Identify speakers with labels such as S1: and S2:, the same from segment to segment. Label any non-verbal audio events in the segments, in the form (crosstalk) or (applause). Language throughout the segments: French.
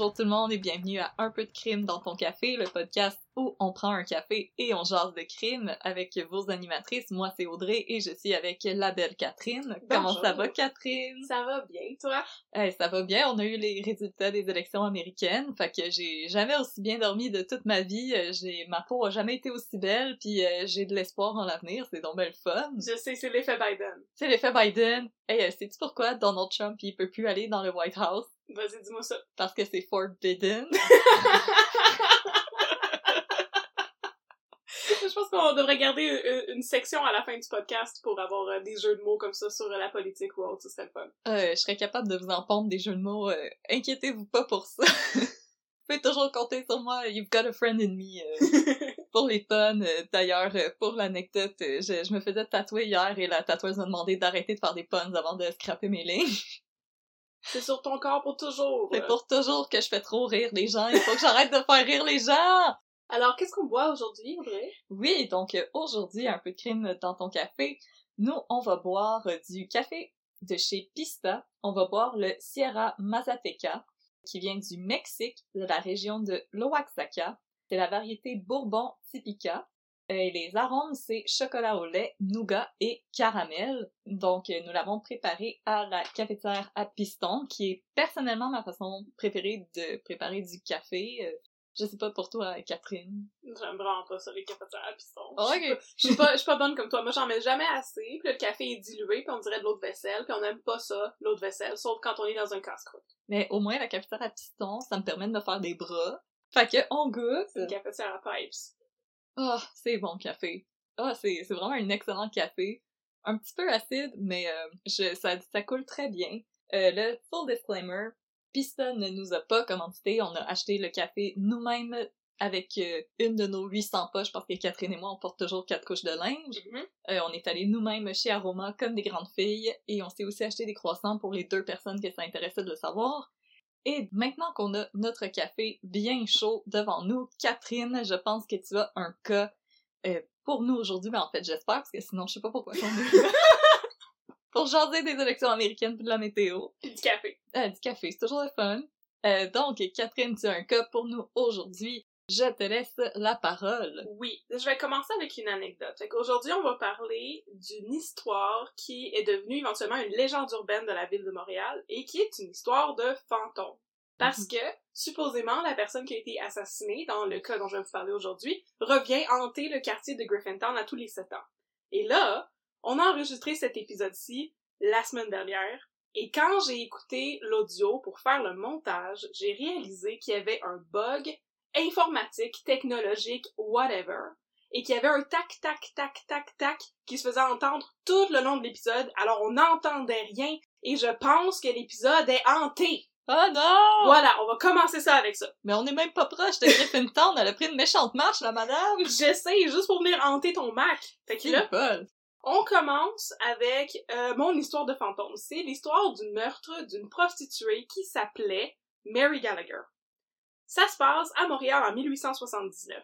S1: Bonjour tout le monde et bienvenue à Un peu de crime dans ton café, le podcast où on prend un café et on jase de crime avec vos animatrices. Moi, c'est Audrey et je suis avec la belle Catherine. Comment ça va, Catherine?
S2: Ça va bien, toi?
S1: Eh, ça va bien. On a eu les résultats des élections américaines. Fait que j'ai jamais aussi bien dormi de toute ma vie. Euh, J'ai ma peau a jamais été aussi belle. Puis euh, j'ai de l'espoir en l'avenir. C'est donc belle fun.
S2: Je sais, c'est l'effet Biden.
S1: C'est l'effet Biden. Hey, euh, sais-tu pourquoi Donald Trump il peut plus aller dans le White House?
S2: Vas-y, dis-moi ça.
S1: Parce que c'est forbidden. (laughs)
S2: Je pense qu'on devrait garder une, une section à la fin du podcast pour avoir euh, des jeux de mots comme ça sur la politique ou autre, ce serait le fun.
S1: Euh, je serais capable de vous en pondre des jeux de mots. euh, Inquiétez-vous pas pour ça. vous pouvez toujours compter sur moi. You've got a friend in me. euh, (laughs) pour les tonnes. Euh, D'ailleurs, euh, pour l'anecdote, euh, je, je me faisais tatouer hier et la tatoueuse m'a demandé d'arrêter de faire des puns avant de scraper mes lignes.
S2: c'est sur ton corps pour toujours.
S1: C'est pour toujours que je fais trop rire les gens. Il faut que j'arrête de faire rire les gens!
S2: Alors, qu'est-ce qu'on boit aujourd'hui, Audrey?
S1: Oui, donc euh, aujourd'hui, un peu de crime dans ton café. Nous, on va boire euh, du café de chez Pista. On va boire le Sierra Mazateca, qui vient du Mexique, de la région de l'Oaxaca. C'est la variété Bourbon Typica. Euh, Et les arômes, c'est chocolat au lait, nougat et caramel. Donc, nous l'avons préparé à la cafetière à piston, qui est personnellement ma façon préférée de préparer du café. Je sais pas pour toi, Catherine.
S2: J'aime vraiment pas ça, les cafetières à piston.
S1: Ok.
S2: Je suis pas, je suis pas bonne comme toi. Moi, j'en mets jamais assez, puis là, le café est dilué, puis on dirait de l'eau de vaisselle, puis on aime pas ça, l'eau de vaisselle, sauf quand on est dans un casse-croûte.
S1: Mais au moins, la cafetière à piston, ça me permet de me faire des bras. Fait que, on goûte.
S2: C'est une cafetière à pipes.
S1: Ah, c'est bon café. Ah, c'est, c'est vraiment un excellent café. Un petit peu acide, mais euh, je, ça, ça coule très bien. Euh, le full disclaimer, Pista ne nous a pas commandité. On a acheté le café nous-mêmes avec euh, une de nos 800 poches parce que Catherine et moi, on porte toujours quatre couches de linge.
S2: Mhm.
S1: Euh, on est allé nous-mêmes chez Aroma comme des grandes filles et on s'est aussi acheté des croissants pour les deux personnes que ça intéressait de le savoir. Et maintenant qu'on a notre café bien chaud devant nous, Catherine, je pense que tu as un cas euh, pour nous aujourd'hui, mais en fait j'espère parce que sinon je sais pas pourquoi on est là. Pour jaser des élections américaines puis de la météo.
S2: Puis du café.
S1: Euh, du café, c'est toujours le fun. Euh, donc Catherine, tu as un cas pour nous aujourd'hui. Je te laisse la parole.
S2: Oui, je vais commencer avec une anecdote. Fait qu'aujourd'hui, on va parler d'une histoire qui est devenue éventuellement une légende urbaine de la ville de Montréal et qui est une histoire de fantôme. Parce que, supposément, la personne qui a été assassinée, dans le cas dont je vais vous parler aujourd'hui, revient hanter le quartier de Griffintown à tous les sept ans. Et là, on a enregistré cet épisode-ci la semaine dernière, et quand j'ai écouté l'audio pour faire le montage, j'ai réalisé qu'il y avait un bug informatique, technologique, whatever, et qu'il y avait un tac, tac, tac, tac, tac qui se faisait entendre tout le long de l'épisode, alors on n'entendait rien, et je pense que l'épisode est hanté.
S1: Oh non!
S2: Voilà, on va commencer ça avec ça.
S1: Mais on est même pas proche de Griffintown, elle a pris une méchante marche, la madame!
S2: J'essaie juste pour venir hanter ton Mac. Fait que là. On commence avec euh, mon histoire de fantôme. C'est l'histoire du meurtre d'une prostituée qui s'appelait Mary Gallagher. Ça se passe à Montréal en 1879.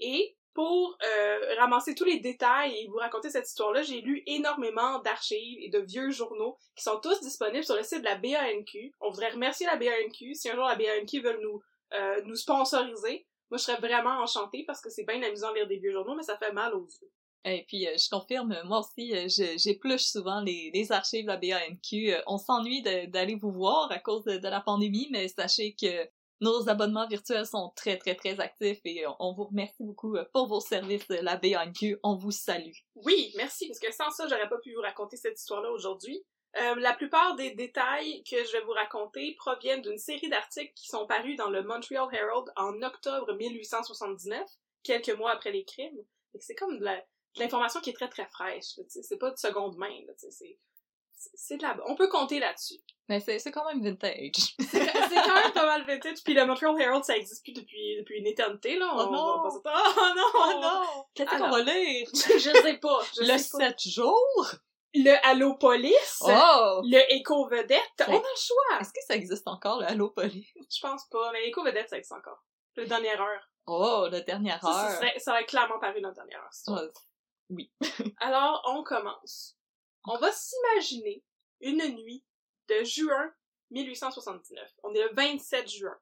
S2: Et pour euh, ramasser tous les détails et vous raconter cette histoire-là, j'ai lu énormément d'archives et de vieux journaux qui sont tous disponibles sur le site de la BANQ. On voudrait remercier la BANQ. Si un jour la BANQ veut nous, euh, nous sponsoriser, moi je serais vraiment enchantée parce que c'est bien amusant de lire des vieux journaux, mais ça fait mal aux yeux.
S1: Et puis, euh, je confirme, moi aussi, euh, j'épluche souvent les, archives de la BANQ. Euh, on s'ennuie d'aller vous voir à cause de, la pandémie, mais sachez que nos abonnements virtuels sont très, très, très actifs et on vous remercie beaucoup pour vos services, la BANQ. On vous salue.
S2: Oui, merci, parce que sans ça, j'aurais pas pu vous raconter cette histoire-là aujourd'hui. Euh, la plupart des détails que je vais vous raconter proviennent d'une série d'articles qui sont parus dans le Montreal Herald en octobre 1879, quelques mois après les crimes. C'est comme de l'information qui est très très fraîche. C'est pas de seconde main. C'est de la... On peut compter là-dessus.
S1: Mais c'est quand même vintage.
S2: c'est quand même pas mal vintage. Puis le Montreal Herald, ça existe plus depuis, depuis une éternité, là.
S1: Oh, non.
S2: oh non! (laughs)
S1: Oh non! Qu'est-ce qu'on va lire? (laughs)
S2: je sais pas. Je
S1: le
S2: sais pas.
S1: 7 jours?
S2: le Allo Police,
S1: oh!
S2: le Éco Vedette, on a le choix.
S1: Est-ce que ça existe encore le Allo Police?
S2: Je pense pas, mais l'Éco Vedette ça existe encore. Le dernière heure.
S1: Oh, la dernière heure.
S2: Ça, ça, aurait clairement paru dans la dernière heure.
S1: Oh, oui. (laughs)
S2: Alors, on commence. On va s'imaginer une nuit de juin 1879. On est le 27 juin.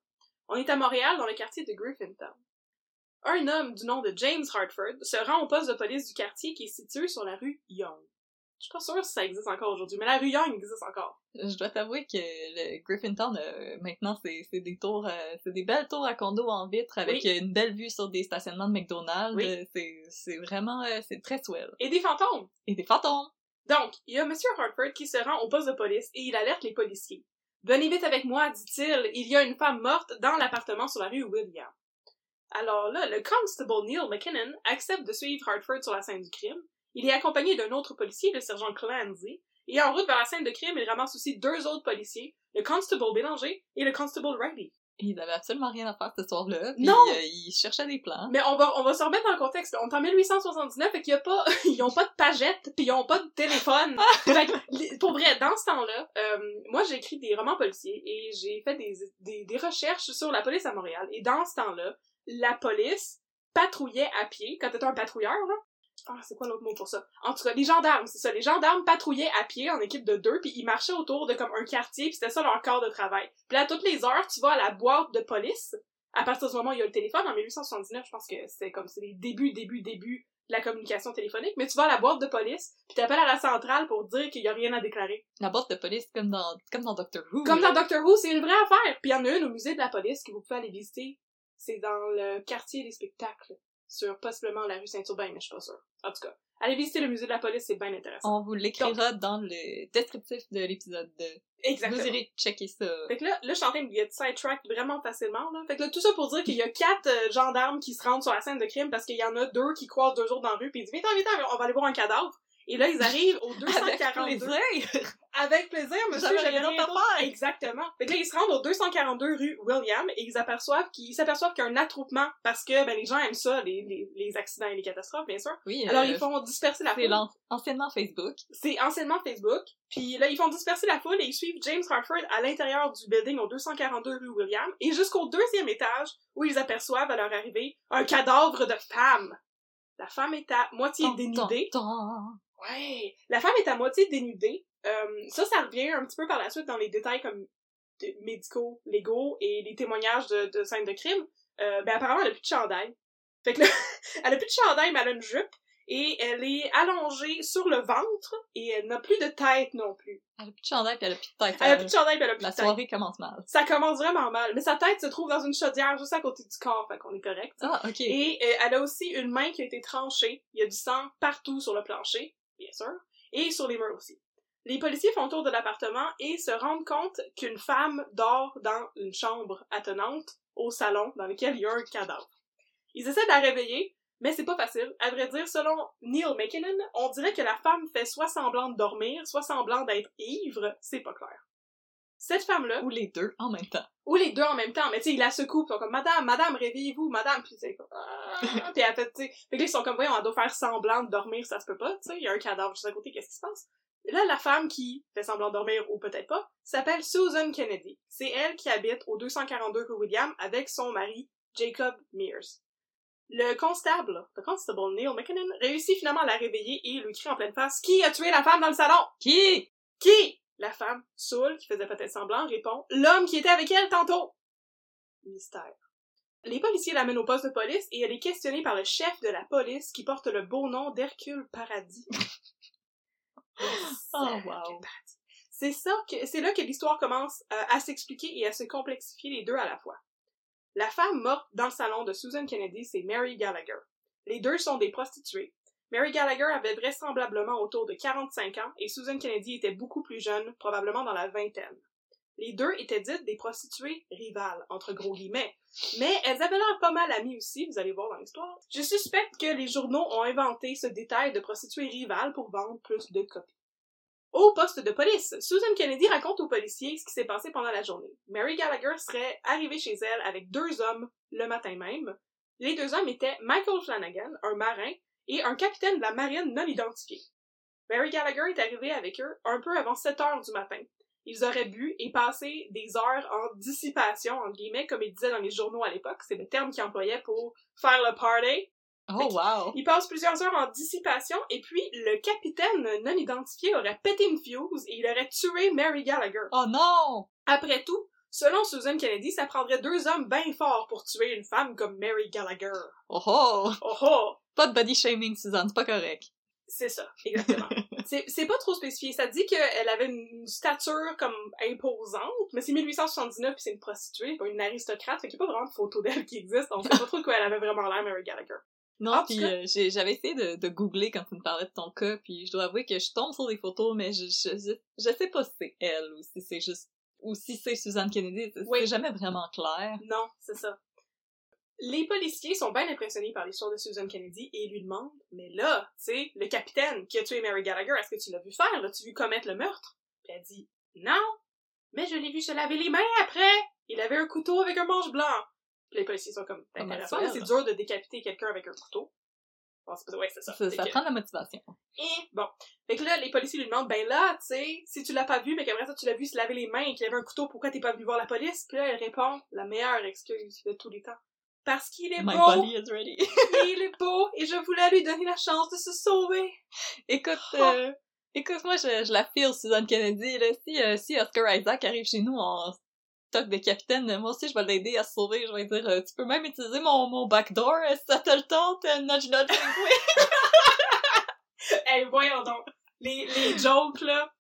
S2: On est à Montréal, dans le quartier de Griffintown. Un homme du nom de James Hartford se rend au poste de police du quartier qui est situé sur la rue Young. Je suis pas sûre si ça existe encore aujourd'hui, mais la rue Young existe encore.
S1: Je dois t'avouer que le Griffintown, euh, maintenant, c'est des tours, euh, c'est des belles tours à condos en vitre avec
S2: Oui.
S1: une belle vue sur des stationnements de McDonald's.
S2: Oui.
S1: Euh, C'est c'est vraiment, euh, c'est très swell.
S2: Et des fantômes!
S1: Et des fantômes!
S2: Donc, il y a Monsieur Hartford qui se rend au poste de police et il alerte les policiers. Venez vite avec moi, dit-il, il y a une femme morte dans l'appartement sur la rue William. Alors là, le constable Neil McKinnon accepte de suivre Hartford sur la scène du crime. Il est accompagné d'un autre policier, le sergent Clancy, et en route vers la scène de crime, il ramasse aussi deux autres policiers, le constable Bélanger et le constable Riley.
S1: Il avait absolument rien à faire ce soir-là.
S2: Non!
S1: euh, il cherchait des plans.
S2: Mais on va, on va se remettre dans le contexte. On est en 1879 et qu'il y a pas, (laughs) ils ont pas de pagette puis ils ont pas de téléphone. (laughs) Fait que, li- pour vrai, dans ce temps-là, euh, moi j'ai écrit des romans policiers et j'ai fait des, des, des recherches sur la police à Montréal. Et dans ce temps-là, la police patrouillait à pied, quand t'étais un patrouilleur, là. Ah, c'est quoi l'autre mot pour ça? En tout cas, les gendarmes, c'est ça. Les gendarmes patrouillaient à pied en équipe de deux, puis ils marchaient autour de comme un quartier, puis c'était ça leur corps de travail. Puis là, à toutes les heures, tu vas à la boîte de police. À partir du moment où il y a le téléphone, en 1879, je pense que c'est comme c'est les débuts, débuts, débuts de la communication téléphonique, mais tu vas à la boîte de police, puis t'appelles à la centrale pour dire qu'il y a rien à déclarer.
S1: La boîte de police, comme dans, comme dans Doctor Who.
S2: Comme dans Doctor Who, c'est une vraie affaire. Puis il y en a une au musée de la police que vous pouvez aller visiter. C'est dans le quartier des spectacles, sur possiblement la rue Saint-Urbain, mais je suis pas sûre. En tout cas, allez visiter le musée de la police, c'est bien intéressant.
S1: On vous l'écrira dans le descriptif de l'épisode 2.
S2: Exactement.
S1: Vous irez checker ça.
S2: Fait que là, là, je suis en train de get sidetrack vraiment facilement, là. Fait que là, tout ça pour dire qu'il y a quatre euh, gendarmes qui se rendent sur la scène de crime parce qu'il y en a deux qui croisent deux autres dans la rue pis ils disent, viens, viens, viens, on va aller voir un cadavre. Et là, ils arrivent au (laughs) 242.
S1: plaisir!
S2: Avec plaisir, monsieur,
S1: J'avais rien d'autre.
S2: Exactement. Fait que là, ils se rendent au 242 rue William et ils aperçoivent qu'ils s'aperçoivent qu'il y a un attroupement parce que, ben, les gens aiment ça, les, les, les accidents et les catastrophes, bien sûr.
S1: Oui,
S2: Alors,
S1: euh,
S2: ils font disperser la
S1: c'est
S2: foule.
S1: l'an- anciennement Facebook.
S2: C'est anciennement Facebook. Puis là, ils font disperser la foule et ils suivent James Hartford à l'intérieur du building au 242 rue William et jusqu'au deuxième étage où ils aperçoivent à leur arrivée un cadavre de femme. La femme est à moitié dénudée. Ouais. La femme est à moitié dénudée. Euh, ça, ça revient un petit peu par la suite dans les détails comme de- médicaux, légaux et les témoignages de, de scènes de crime. Euh, ben apparemment, elle a plus de chandail. Fait que là, (laughs) elle a plus de chandail, mais elle a une jupe. Et elle est allongée sur le ventre et elle n'a plus de tête non plus.
S1: Elle a plus de chandail pis elle a plus de tête.
S2: Elle a plus de chandail, puis elle a plus
S1: La
S2: de tête.
S1: soirée commence mal.
S2: Ça commence vraiment mal. Mais sa tête se trouve dans une chaudière juste à côté du corps, fait qu'on est correct.
S1: Ah, ok.
S2: Et euh, elle a aussi une main qui a été tranchée. Il y a du sang partout sur le plancher, bien sûr, et sur les murs aussi. Les policiers font tour de l'appartement et se rendent compte qu'une femme dort dans une chambre attenante au salon dans lequel il y a un cadavre. Ils essaient de la réveiller, mais c'est pas facile. À vrai dire, selon Neil McKinnon, on dirait que la femme fait soit semblant de dormir, soit semblant d'être ivre, c'est pas clair. Cette femme-là,
S1: Ou les deux en même temps.
S2: ou les deux en même temps, mais tu sais, ils la secouent, ils sont comme, madame, madame, réveillez-vous, madame, pis c'est comme, ah, pis elle fait, tu sais, fait que là, ils sont comme, voyons, on doit faire semblant de dormir, ça se peut pas, tu sais, il y a un cadavre juste à côté, qu'est-ce qui se passe? Là, la femme qui fait semblant dormir ou peut-être pas s'appelle Susan Kennedy. C'est elle qui habite au 242 rue William avec son mari Jacob Mears. Le constable, le constable Neil McKinnon, réussit finalement à la réveiller et lui crie en pleine face Qui a tué la femme dans le salon
S1: Qui?
S2: Qui? La femme, Saul, qui faisait peut-être semblant, répond L'homme qui était avec elle tantôt Mystère. Les policiers l'amènent au poste de police et elle est questionnée par le chef de la police qui porte le beau nom d'Hercule Paradis. (laughs)
S1: Oh, wow.
S2: C'est ça que c'est là que l'histoire commence euh, à s'expliquer et à se complexifier les deux à la fois. La femme morte dans le salon de Susan Kennedy, c'est Mary Gallagher. Les deux sont des prostituées. Mary Gallagher avait vraisemblablement autour de 45 ans et Susan Kennedy était beaucoup plus jeune, probablement dans la vingtaine. Les deux étaient dites des prostituées rivales, entre gros guillemets. Mais elles avaient l'air pas mal amies aussi, vous allez voir dans l'histoire. Je suspecte que les journaux ont inventé ce détail de prostituées rivales pour vendre plus de copies. Au poste de police, Susan Kennedy raconte aux policiers ce qui s'est passé pendant la journée. Mary Gallagher serait arrivée chez elle avec deux hommes le matin même. Les deux hommes étaient Michael Flanagan, un marin, et un capitaine de la marine non identifié. Mary Gallagher est arrivée avec eux un peu avant 7 heures du matin. Ils auraient bu et passé des heures en dissipation, entre guillemets, comme ils disaient dans les journaux à l'époque. C'est le terme qu'ils employaient pour faire le party.
S1: Oh, wow.
S2: Ils passent plusieurs heures en dissipation et puis le capitaine non identifié aurait pété une fuse et il aurait tué Mary Gallagher.
S1: Oh non!
S2: Après tout, selon Susan Kennedy, ça prendrait deux hommes bien forts pour tuer une femme comme Mary Gallagher.
S1: Oh oh!
S2: Oh oh!
S1: Pas de body shaming, Suzanne, c'est pas correct.
S2: C'est ça, exactement. (laughs) c'est, pas trop spécifié. Ça dit qu'elle avait une stature comme imposante, mais c'est 1879 puis c'est une prostituée, pas une aristocrate, fait qu'il y a pas vraiment de photo d'elle qui existe. On sait pas trop de quoi elle avait vraiment l'air, Mary Gallagher.
S1: Non, puis euh, j'avais essayé de, de googler quand tu me parlais de ton cas, puis je dois avouer que je tombe sur des photos, mais je, je, je, je sais pas si c'est elle ou si c'est juste... ou si c'est Suzanne Kennedy, c'est
S2: Oui.
S1: jamais vraiment clair.
S2: Non, c'est ça. Les policiers sont bien impressionnés par l'histoire de Susan Kennedy et lui demandent Mais là, tu sais, le capitaine qui a tué Mary Gallagher, est-ce que tu l'as vu faire? L'as-tu vu commettre le meurtre Puis elle dit Non, mais je l'ai vu se laver les mains après Il avait un couteau avec un manche blanc. Puis les policiers sont comme
S1: Maxwell.
S2: c'est dur de décapiter quelqu'un avec un couteau. Bon, c'est pas- ouais, c'est ça.
S1: Ça, ça
S2: que-
S1: prend de la motivation.
S2: et bon. Fait que là, les policiers lui demandent, ben là, tu sais, si tu l'as pas vu, mais qu'après ça, tu l'as vu se laver les mains et qu'il avait un couteau, pourquoi t'es pas venu voir la police? Puis là, elle répond, la meilleure excuse de tous les temps. Parce qu'il est
S1: My
S2: beau,
S1: body is ready. (laughs)
S2: il est beau, et je voulais lui donner la chance de se sauver.
S1: Écoute,
S2: Oh.
S1: euh, écoute, moi, je, je la feel, Suzanne Kennedy, là. Si, euh, si Oscar Isaac arrive chez nous en stock de capitaine, moi aussi, je vais l'aider à se sauver. Je vais lui dire, euh, tu peux même utiliser mon, mon backdoor, euh, si ça te le tente, euh, nudge nudge wink, wink. (laughs) (laughs)
S2: Hey, voyons donc. Les, les jokes, là.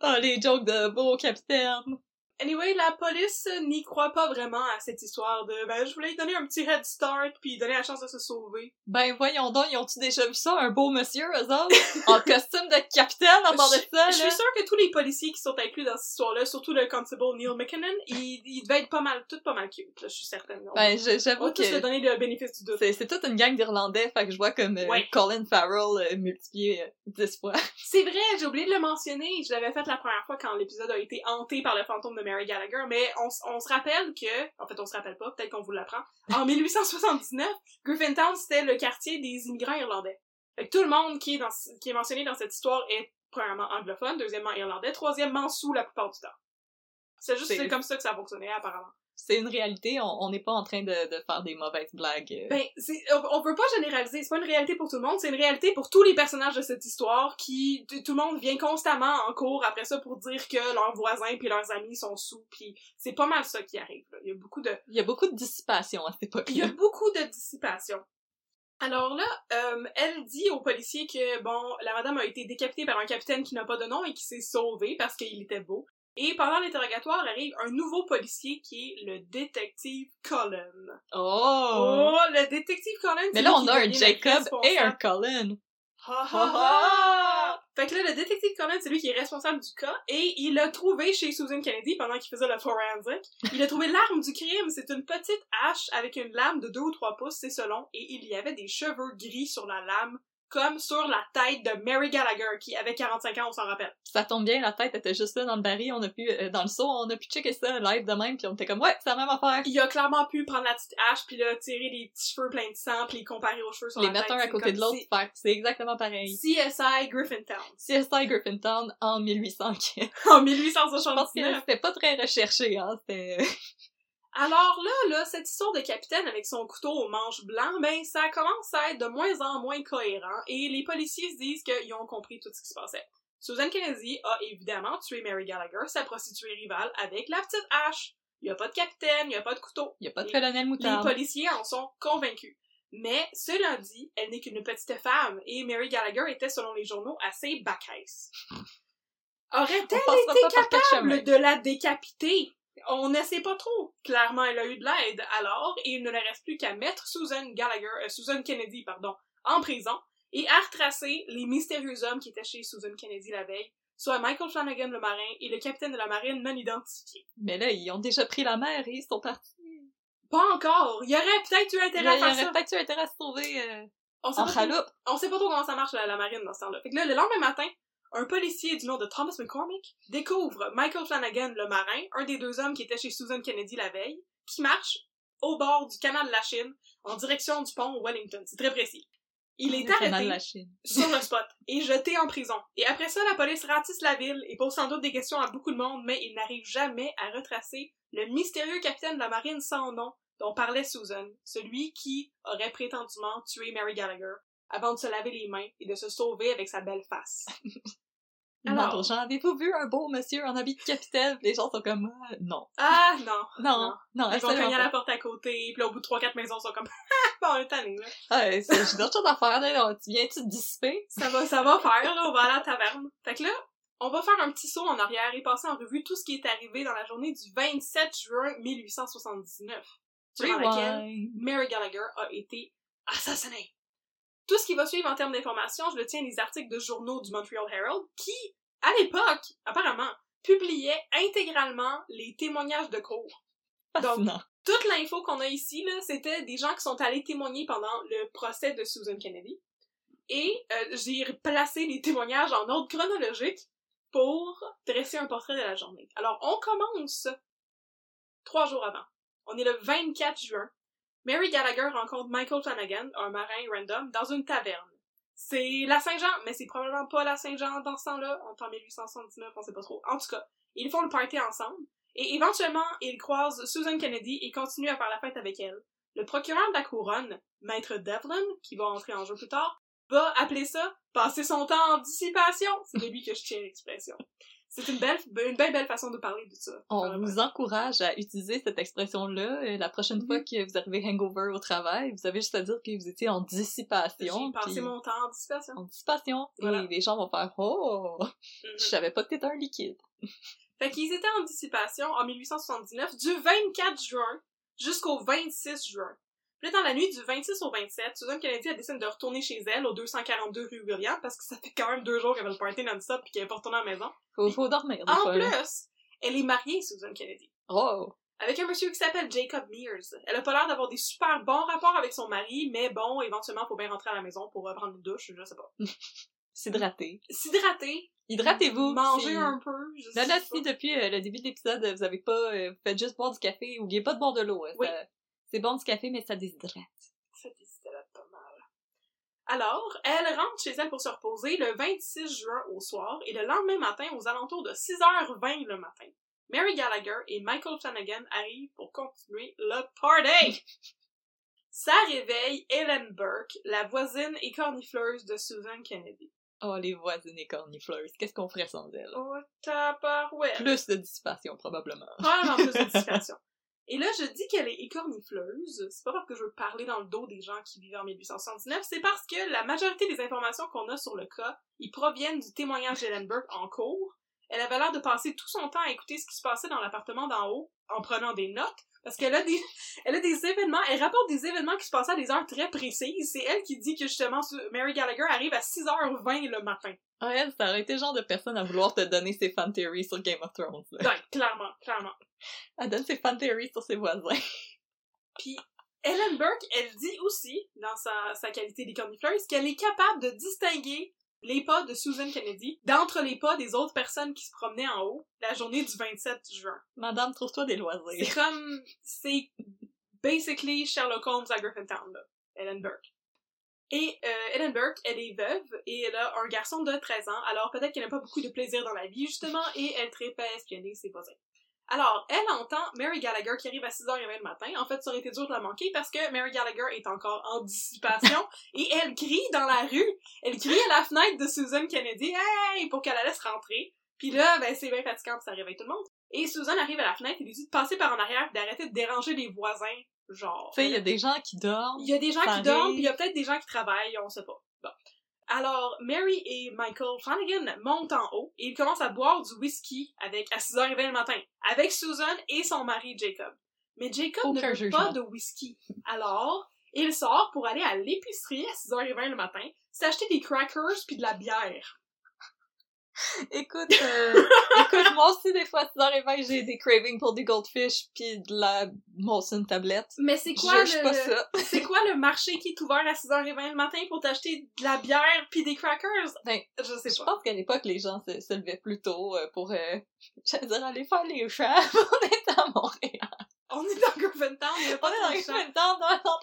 S1: Ah, les jokes de beau capitaine.
S2: Anyway, la police n'y croit pas vraiment à cette histoire de, ben, je voulais lui donner un petit head start, puis lui donner la chance de se sauver.
S1: Ben, voyons donc, ils ont-tu déjà vu ça, un beau monsieur, eux autres? en (laughs) costume de capitaine, en bord de ça,
S2: Je suis
S1: là?
S2: sûre que tous les policiers qui sont inclus dans cette histoire-là, surtout le constable Neil McKinnon, ils, ils devaient être pas mal, tous pas mal cute, là, je suis certaine.
S1: Ben, je-
S2: on
S1: j'avoue
S2: va tous se
S1: que
S2: donner le bénéfice du doute.
S1: c'est, c'est toute une gang d'Irlandais, fait que je vois comme euh,
S2: Ouais.
S1: Colin Farrell euh, multiplié euh, dix fois.
S2: C'est vrai, j'ai oublié de le mentionner, je l'avais fait la première fois quand l'épisode a été hanté par le fantôme de Mary Gallagher, mais on, se rappelle que, en fait on se rappelle pas, peut-être qu'on vous l'apprend, en (laughs) 1879, Griffintown c'était le quartier des immigrants irlandais. Fait que tout le monde qui est, dans, qui est mentionné dans cette histoire est premièrement anglophone, deuxièmement irlandais, troisièmement sous la plupart du temps. C'est juste
S1: C'est-
S2: c'est comme ça que ça fonctionnait apparemment.
S1: C'est une réalité, on n'est pas en train de, de faire des mauvaises blagues. euh.
S2: Ben, on, on peut pas généraliser, c'est pas une réalité pour tout le monde, c'est une réalité pour tous les personnages de cette histoire qui, tout le monde vient constamment en cours après ça pour dire que leurs voisins puis leurs amis sont sous puis c'est pas mal ça qui arrive, là. Il y a beaucoup de,
S1: Il y a beaucoup de dissipation à cette
S2: il y a beaucoup de dissipation. Alors là, euh, elle dit aux policiers que, bon, la madame a été décapitée par un capitaine qui n'a pas de nom et qui s'est sauvé parce qu'il était beau. Et pendant l'interrogatoire arrive un nouveau policier qui est le détective Cullen.
S1: Oh!
S2: Oh, le détective c'est
S1: Mais là, on a un Jacob et un. Colin.
S2: Ha, ha, ha! Fait que là, le détective Cullen, c'est lui qui est responsable du cas, et il a trouvé chez Susan Kennedy, pendant qu'il faisait le forensic, il a trouvé l'arme du crime, c'est une petite hache avec une lame de 2 ou 3 pouces, c'est selon, et il y avait des cheveux gris sur la lame, comme sur la tête de Mary Gallagher, qui avait 45 ans, on s'en rappelle.
S1: Ça tombe bien, la tête était juste là dans le baril, on a pu, euh, dans le seau, on a pu checker ça live de même, puis on était comme, ouais, c'est la même affaire.
S2: Il a clairement pu prendre la petite hache, puis là, tirer les petits cheveux pleins de sang, puis les comparer aux cheveux sur
S1: Les
S2: la
S1: mettre
S2: tête.
S1: un à côté de l'autre, c'est exactement pareil.
S2: CSI Griffintown.
S1: CSI Griffintown en 1800. (laughs) Je
S2: En
S1: pense que
S2: 1879.
S1: c'était pas très recherché, hein, c'était...
S2: Alors là, là, cette histoire de capitaine avec son couteau au manche blanc, ben, ça commence à être de moins en moins cohérent et les policiers se disent qu'ils ont compris tout ce qui se passait. Susan Kennedy a évidemment tué Mary Gallagher, sa prostituée rivale, avec la petite hache. Il y a pas de capitaine, il y a pas de couteau.
S1: Y a pas de
S2: Les-
S1: colonel
S2: Les
S1: Moutarde.
S2: policiers en sont convaincus. Mais, cela dit, elle n'est qu'une petite femme, et Mary Gallagher était, selon les journaux, assez bacaisse. (laughs) Aurait-elle été capable de la décapiter? On ne sait pas trop. Clairement, elle a eu de l'aide alors, et il ne reste plus qu'à mettre Susan Gallagher, euh, Susan Kennedy, pardon, en prison, et à retracer les mystérieux hommes qui étaient chez Susan Kennedy la veille, soit Michael Flanagan le marin et le capitaine de la marine non identifié.
S1: Mais là, ils ont déjà pris la mer et ils sont partis.
S2: Pas encore! Il y aurait peut-être eu
S1: Il y
S2: intérêt à faire ça.
S1: aurait peut-être eu intérêt à se trouver euh,
S2: On sait
S1: en
S2: pas trop- on sait pas trop comment ça marche la, la marine dans ce temps-là. Fait que là, le lendemain matin, un policier du nom de Thomas McCormick découvre Michael Flanagan, le marin, un des deux hommes qui était chez Susan Kennedy la veille, qui marche au bord du canal de la Chine, en direction du pont Wellington. C'est très précis. Il est
S1: Le
S2: arrêté
S1: la
S2: sur le spot et jeté en prison. Et après ça, la police ratisse la ville et pose sans doute des questions à beaucoup de monde, mais il n'arrive jamais à retracer le mystérieux capitaine de la marine sans nom dont parlait Susan, celui qui aurait prétendument tué Mary Gallagher avant de se laver les mains et de se sauver avec sa belle face. (laughs) Alors-
S1: gens, avez-vous vu un beau monsieur en habit de capitaine? Les gens sont comme, Ah, non.
S2: Ah (laughs) non!
S1: Non, non,
S2: Ils vont cogner à la porte à côté, puis là, au bout de 3-4 maisons, ils sont comme (laughs) Ah, bon, on est tanné, là.
S1: C'est- j'ai d'autres choses à faire, là. Tu viens-tu te dissiper?
S2: Ça va, ça va faire, là, on va aller à la taverne. Fait que là, on va faire un petit saut en arrière et passer en revue tout ce qui est arrivé dans la journée du 27 juin 1879, durant laquelle. Mary Gallagher a été assassinée. Tout ce qui va suivre en termes d'informations, je le tiens des articles de journaux du Montreal Herald qui, à l'époque, apparemment, publiaient intégralement les témoignages de cours. Donc,
S1: Fascinant.
S2: toute l'info qu'on a ici, là, c'était des gens qui sont allés témoigner pendant le procès de Susan Kennedy. Et euh, j'ai placé les témoignages en ordre chronologique pour dresser un portrait de la journée. Alors, on commence trois jours avant. On est le 24 juin. Mary Gallagher rencontre Michael Flanagan, un marin random, dans une taverne. C'est la Saint-Jean, mais c'est probablement pas la Saint-Jean dans ce temps-là. On est en 1879, on sait pas trop. En tout cas, ils font le party ensemble. Et éventuellement, ils croisent Susan Kennedy et continuent à faire la fête avec elle. Le procureur de la couronne, Maître Devlin, qui va entrer en jeu plus tard, va appeler ça passer son temps en dissipation. C'est de lui que je tiens l'expression. C'est une belle, une belle, belle façon de parler de ça.
S1: On vous encourage à utiliser cette expression-là. Euh, La prochaine fois que vous arrivez hangover au travail, vous avez juste à dire que vous étiez en
S2: J'ai
S1: dissipation.
S2: passé
S1: puis-
S2: mon temps en dissipation.
S1: En dissipation.
S2: Voilà.
S1: Et les gens vont faire Oh!
S2: Mhm.
S1: Je savais pas que t'étais un liquide. (laughs)
S2: Fait qu'ils étaient en dissipation en 1879 du 24 juin jusqu'au 26 juin. Puis dans la nuit du 26 au 27, Susan Kennedy a décidé de retourner chez elle au 242 rue William parce que ça fait quand même deux jours qu'elle avait le party non-stop puis qu'elle est pas retournée à la maison.
S1: Faut, faut dormir,
S2: En
S1: fois, là.
S2: plus, elle est mariée, Susan Kennedy.
S1: Oh!
S2: Avec un monsieur qui s'appelle Jacob Mears. Elle a pas l'air d'avoir des super bons rapports avec son mari, mais bon, éventuellement, faut bien rentrer à la maison pour reprendre une douche, je sais pas. (laughs)
S1: S'hydrater.
S2: S'hydrater.
S1: Hydratez-vous.
S2: Manger
S1: si-
S2: un peu, je
S1: Là, là, si depuis euh, le début de l'épisode, vous avez pas euh, fait juste boire du café, oubliez pas de boire de l'eau. hein,
S2: Oui.
S1: ça- C'est bon du café, mais ça déshydrate.
S2: Ça distille pas mal. Alors, elle rentre chez elle pour se reposer le 26 juin au soir et le lendemain matin, aux alentours de 6h20 le matin, Mary Gallagher et Michael Flanagan arrivent pour continuer le party! (laughs) Ça réveille Ellen Burke, la voisine écornifleuse de Susan Kennedy.
S1: Oh, les voisines écornifleuses, qu'est-ce qu'on ferait sans elles?
S2: Oh, tabarouette!
S1: Plus de dissipation, probablement.
S2: Probablement plus de (laughs) dissipation. Et là, je dis qu'elle est écornifleuse. C'est pas parce que je veux parler dans le dos des gens qui vivaient en 1879, c'est parce que la majorité des informations qu'on a sur le cas, ils proviennent du témoignage d'Ellen Burke en cours. Elle avait l'air de passer tout son temps à écouter ce qui se passait dans l'appartement d'en haut, en prenant des notes, parce qu'elle a des, (laughs) elle a des événements, elle rapporte des événements qui se passaient à des heures très précises. C'est elle qui dit que justement, Mary Gallagher arrive à 6h20 le matin.
S1: Ah, elle, ça aurait été le genre de personne à vouloir te donner ses fan theories sur Game of Thrones. là.
S2: Ouais, clairement, clairement.
S1: Elle donne ses fan theories sur ses voisins. (laughs)
S2: Puis Ellen Burke, elle dit aussi, dans sa, sa qualité des cornifleuses, qu'elle est capable de distinguer les pas de Susan Kennedy d'entre les pas des autres personnes qui se promenaient en haut la journée du 27 juin.
S1: Madame, trouve-toi des
S2: C'est
S1: loisirs.
S2: comme, c'est basically Sherlock Holmes à Griffintown, là, Ellen Burke. Et euh, Ellen Burke, elle est veuve et elle a un garçon de 13 ans, alors peut-être qu'elle n'a pas beaucoup de plaisir dans la vie, justement, et elle tripe à espionner ses voisins. Alors, elle entend Mary Gallagher qui arrive à 6h20 le matin. En fait, ça aurait été dur de la manquer parce que Mary Gallagher est encore en dissipation (laughs) et elle crie dans la rue. Elle crie à la fenêtre de Susan Kennedy, hey, pour qu'elle la laisse rentrer. Puis là, ben, c'est bien fatigant puis ça réveille tout le monde. Et Susan arrive à la fenêtre et lui dit de passer par en arrière et d'arrêter de déranger les voisins, genre.
S1: Tu sais, il y a des gens qui dorment.
S2: Il y a des gens qui dorment, puis il y a peut-être des gens qui travaillent, on sait pas. Bon. Alors, Mary et Michael Flanagan montent en haut et ils commencent à boire du whisky avec à 6h20 le matin, avec Susan et son mari Jacob. Mais Jacob
S1: Aucun
S2: ne veut pas de whisky. Alors, il sort pour aller à l'épicerie à 6h20 le matin, s'acheter des crackers puis de la bière. (laughs)
S1: Écoute, euh, écoute, moi aussi, des fois, à 6h20, j'ai des cravings pour des goldfish pis de la Molson tablette.
S2: Mais c'est quoi
S1: Je juge
S2: le... (laughs) C'est quoi le marché qui est ouvert à 6h20 le matin pour t'acheter de la bière puis des crackers?
S1: Ben,
S2: Je sais
S1: Je
S2: pas.
S1: pense qu'à l'époque, les gens se, se levaient plus tôt euh, pour, euh, (laughs) j'allais dire, aller faire les chats. On est à Montréal.
S2: On est dans Griffintown, il y a
S1: On
S2: pas
S1: est dans
S2: de
S1: temps, dans, dans,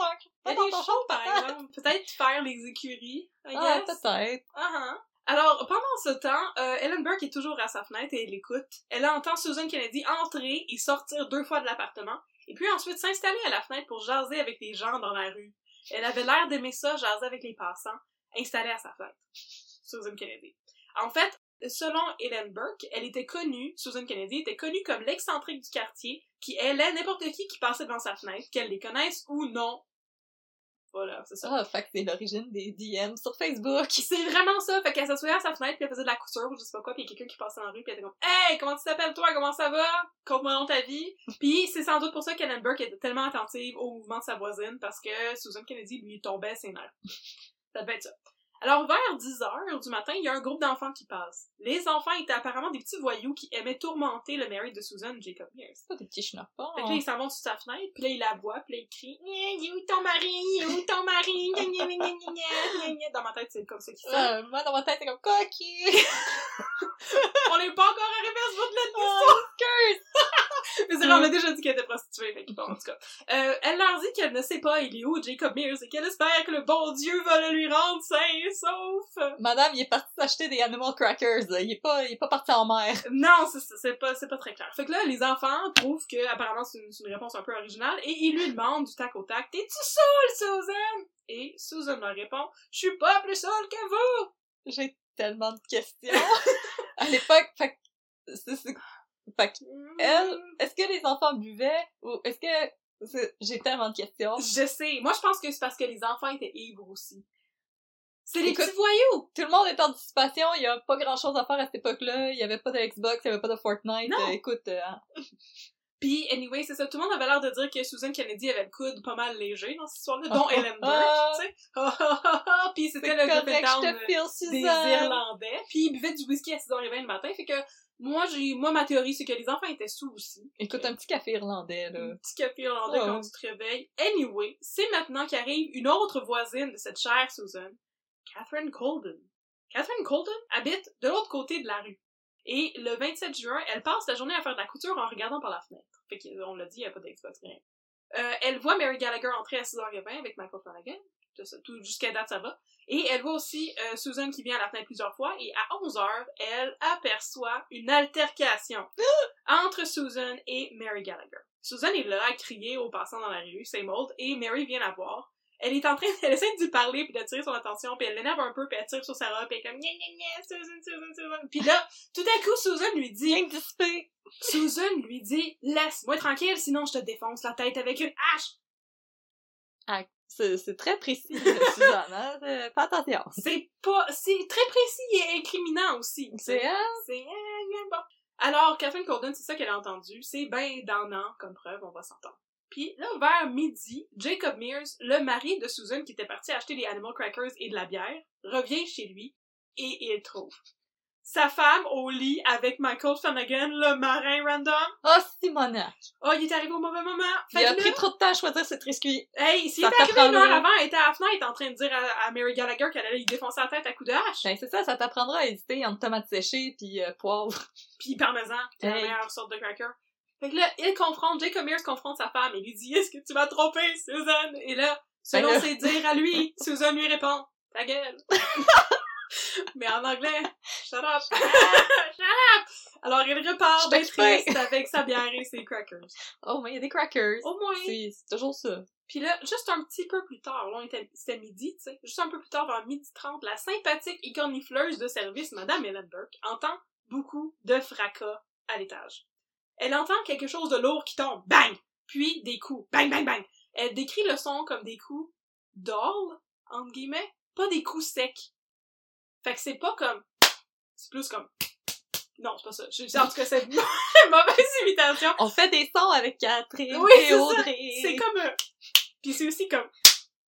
S2: Il y a des
S1: ton
S2: choses, par exemple. Peut-être faire les écuries, I
S1: Ah,
S2: guess.
S1: peut-être.
S2: Uh-huh. Alors, pendant ce temps, euh, Ellen Burke est toujours à sa fenêtre et elle écoute. Elle entend Susan Kennedy entrer et sortir deux fois de l'appartement, et puis ensuite s'installer à la fenêtre pour jaser avec les gens dans la rue. Elle avait l'air d'aimer ça, jaser avec les passants, installée à sa fenêtre. Susan Kennedy. En fait, selon Ellen Burke, elle était connue, Susan Kennedy était connue comme l'excentrique du quartier, qui aimait n'importe qui qui passait devant sa fenêtre, qu'elle les connaisse ou non. C'est ça.
S1: Ah, fait que c'est l'origine des DM sur Facebook. (laughs)
S2: C'est vraiment ça. Fait qu'elle s'assoyait à sa fenêtre, puis elle faisait de la couture, ou je sais pas quoi, puis il y a quelqu'un qui passait dans la rue, puis elle était comme « Hey, comment tu t'appelles toi? Comment ça va? Conte-moi donc ta vie. (laughs) » Puis c'est sans doute pour ça qu'Ellen Burke était tellement attentive au mouvement de sa voisine, parce que Susan Kennedy lui tombait ses nerfs. (laughs) ça devait être ça. Alors, vers 10 heures du matin, il y a un groupe d'enfants qui passe. Les enfants étaient apparemment des petits voyous qui aimaient tourmenter le mari de Susan, Jacob Mears.
S1: C'est pas des petits schnappants.
S2: Fait que là, ils s'en vont sur sa fenêtre, puis là, il la voit, puis là, il crie « Il est où ton mari? Il est où ton mari? Gna, gna, gna, gna, gna. Dans ma tête, c'est comme ça qu'il sonne.
S1: Euh, moi, dans ma tête, c'est comme coquille. (laughs)
S2: On n'est pas encore arrivé à ce bout de la
S1: oh. (laughs)
S2: Mais c'est vrai, on a déjà dit qu'elle était prostituée, fait que bon, en tout cas. Euh, elle leur dit qu'elle ne sait pas il est où Jacob Mears et qu'elle espère que le bon Dieu va le lui rendre sain et sauf.
S1: Madame, il est parti s'acheter des animal crackers. là. Il est pas, il est pas parti en mer.
S2: Non, c'est- pas, c'est pas très clair. Fait que là, les enfants trouvent que, apparemment, c'est une, une réponse un peu originale et ils lui demandent du tac au tac, t'es-tu saoul, Susan? Et Susan leur répond, je suis pas plus saoul que vous!
S1: J'ai tellement de questions. (laughs) à l'époque, fait que, c'est, fait que, elle, est-ce que les enfants buvaient ou est-ce que, j'ai tellement de questions.
S2: Je sais. Moi, je pense que c'est parce que les enfants étaient ivres aussi. C'est les petits voyous!
S1: Tout le monde est en anticipation, il y a pas grand chose à faire à cette époque-là, il y avait pas de Xbox, il y avait pas de Fortnite,
S2: Non.
S1: Euh, écoute, euh, hein. (laughs)
S2: Puis, anyway, c'est ça. Tout le monde avait l'air de dire que Susan Kennedy avait le coude pas mal léger dans cette histoire-là, dont (laughs) Ellen. Burke, tu sais. Ah, (laughs) ah. Puis c'était le
S1: correct, te file,
S2: des. Irlandais. Puis ils buvaient du whisky à 6h20 le matin. Fait que moi, j'ai, moi, ma théorie, c'est que les enfants étaient sous aussi.
S1: Écoute, un petit café irlandais, là.
S2: Un petit café irlandais quand tu te réveilles. Anyway, c'est maintenant qu'arrive une autre voisine de cette chère Susan, Catherine Colden. Catherine Colden habite de l'autre côté de la rue. Et le 27 juin, elle passe la journée à faire de la couture en regardant par la fenêtre. Fait qu'on l'a dit, il n'y a pas d'Xbox, rien. Euh, elle voit Mary Gallagher entrer à 6h20 avec Michael Flanagan. Jusqu'à date, ça va. Et elle voit aussi euh, Susan qui vient à la fenêtre plusieurs fois. Et à 11h, elle aperçoit une altercation (gasps) entre Susan et Mary Gallagher. Susan est là à crier aux passants dans la rue, c'est old, et Mary vient la voir. Elle est en train, (laughs) elle essaie de lui parler puis d'attirer son attention, puis elle l'énerve un peu, puis elle tire sur sa robe, puis elle est comme gna gna gna, Susan, Susan, Susan. Puis là, tout à coup, Susan lui dit. Susan lui dit, laisse-moi tranquille, sinon je te défonce la tête avec une hache.
S1: Ah, c'est, c'est très précis, Suzanne, hein? euh, Fais attention.
S2: C'est pas, c'est très précis et incriminant aussi.
S1: C'est?
S2: C'est, euh, bon. Alors, Catherine Colden, c'est ça qu'elle a entendu. C'est ben donnant comme preuve, on va s'entendre. Puis là, vers midi, Jacob Mears, le mari de Susan qui était parti acheter des animal crackers et de la bière, revient chez lui et il trouve sa femme au lit avec Michael Flanagan, le marin random.
S1: Oh, Simonac!
S2: Oh, il est arrivé au mauvais moment.
S1: Il a pris trop de temps à choisir cette risquée.
S2: hey, s'il était arrivé une heure avant, elle était à la fenêtre en train de dire à, à Mary Gallagher qu'elle allait lui défoncer la tête à coups de hache.
S1: Ben, c'est ça, ça t'apprendra à hésiter entre tomates séchées pis euh, poivre.
S2: Puis parmesan, c'est la
S1: Hey.
S2: meilleure sorte de cracker. Fait que là, il confronte, Jacob Mears confronte sa femme et lui dit, est-ce que tu m'as trompé, Susan? Et là, selon
S1: Ben
S2: ses dires à lui, (laughs) Susan lui répond, ta gueule. (laughs) Mais en anglais, shut up. shut up. (laughs) Alors il repart bien triste avec sa bière et ses crackers.
S1: Oh, mais il y a des crackers.
S2: Au moins.
S1: C'est c'est toujours ça.
S2: Puis là, juste un petit peu plus tard, là, c'était midi, tu sais, juste un peu plus tard, vers midi 30, la sympathique et cornifleuse de service, Madame Ellen Burke, entend beaucoup de fracas à l'étage. Elle entend quelque chose de lourd qui tombe, bang! Puis des coups, bang, bang, bang! Elle décrit le son comme des coups d'orle, entre guillemets, pas des coups secs. Fait que c'est pas comme... C'est plus comme... Non, c'est pas ça. Je, en tout cas, c'est (laughs) une mauvaise imitation.
S1: On fait des sons avec Catherine
S2: Oui,
S1: et. Audrey.
S2: C'est comme... Puis c'est aussi comme...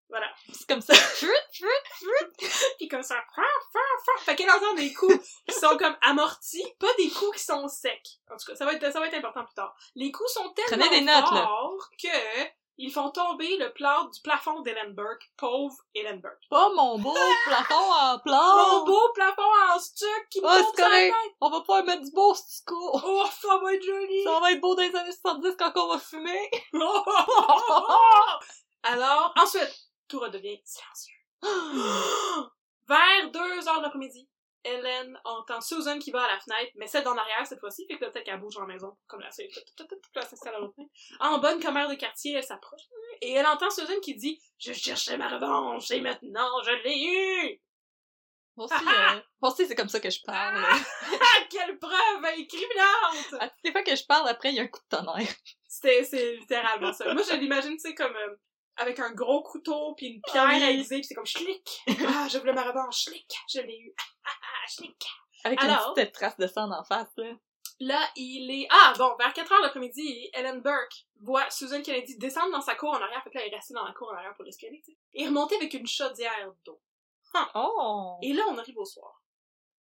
S2: Voilà.
S1: C'est comme ça. (laughs)
S2: Puis comme ça, fa, fa, fa. Fait qu'elle entend des coups qui sont comme amortis, pas des coups qui sont secs. En tout cas, ça va être, ça va être important plus tard. Les coups sont tellement
S1: des notes, là.
S2: forts que ils font tomber le plat du plafond d'Ellen Burke. Pauvre Ellen Burke.
S1: Pas mon beau plafond en
S2: Mon
S1: plomb.
S2: beau plafond en stuc qui me
S1: Oh,
S2: tombe
S1: c'est
S2: sur la
S1: correct.
S2: tête.
S1: On va pas mettre du beau stucco.
S2: Oh, ça va être joli.
S1: Ça va être beau dans les années 70 quand on va fumer. (laughs) (laughs)
S2: Alors, ensuite, tout redevient silencieux. (gasps) Vers 2 heures de l'après-midi, Hélène entend Susan qui va à la fenêtre, mais celle d'en arrière cette fois-ci, fait que peut-être qu'elle bouge en maison, comme la fenêtre. En bonne commère de quartier, elle s'approche, et elle entend Susan qui dit « Je cherchais ma revanche, et maintenant je l'ai eue!
S1: Moi aussi, euh, moi aussi, c'est comme ça que je parle.
S2: Ah, (laughs) quelle preuve incriminante!
S1: À toutes les fois que je parle, après, il y a un coup de tonnerre.
S2: C'est littéralement ça. Moi, je l'imagine, tu sais, comme, euh, avec un gros couteau puis une pierre
S1: Ah oui.
S2: aiguisée pis c'est comme schlick. Ah, je voulais ma revanche, schlick. Je l'ai eu. Ah, ah, schlick.
S1: Avec
S2: Alors?
S1: une petite trace de sang en face, là.
S2: Là, il est, ah, bon, vers 4 heures l'après-midi, Ellen Burke voit Susan Kennedy descendre dans sa cour en arrière. Fait que là, elle est restée dans la cour en arrière pour l'espionner. Et remonter avec une chaudière d'eau.
S1: Oh!
S2: Et là, on arrive au soir.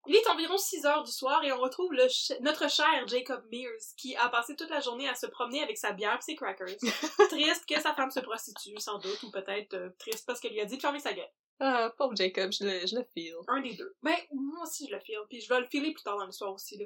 S2: Il est environ 6 heures du soir et on retrouve le ch- notre cher Jacob Mears qui a passé toute la journée à se promener avec sa bière et ses crackers. (laughs) triste que sa femme se prostitue, sans doute, ou peut-être euh, triste parce qu'elle lui a dit de fermer sa gueule.
S1: Ah, pauvre Jacob, je le, je le feel.
S2: Un des deux. Ben, moi aussi je le file, puis je vais le filer plus tard dans l'histoire aussi, là.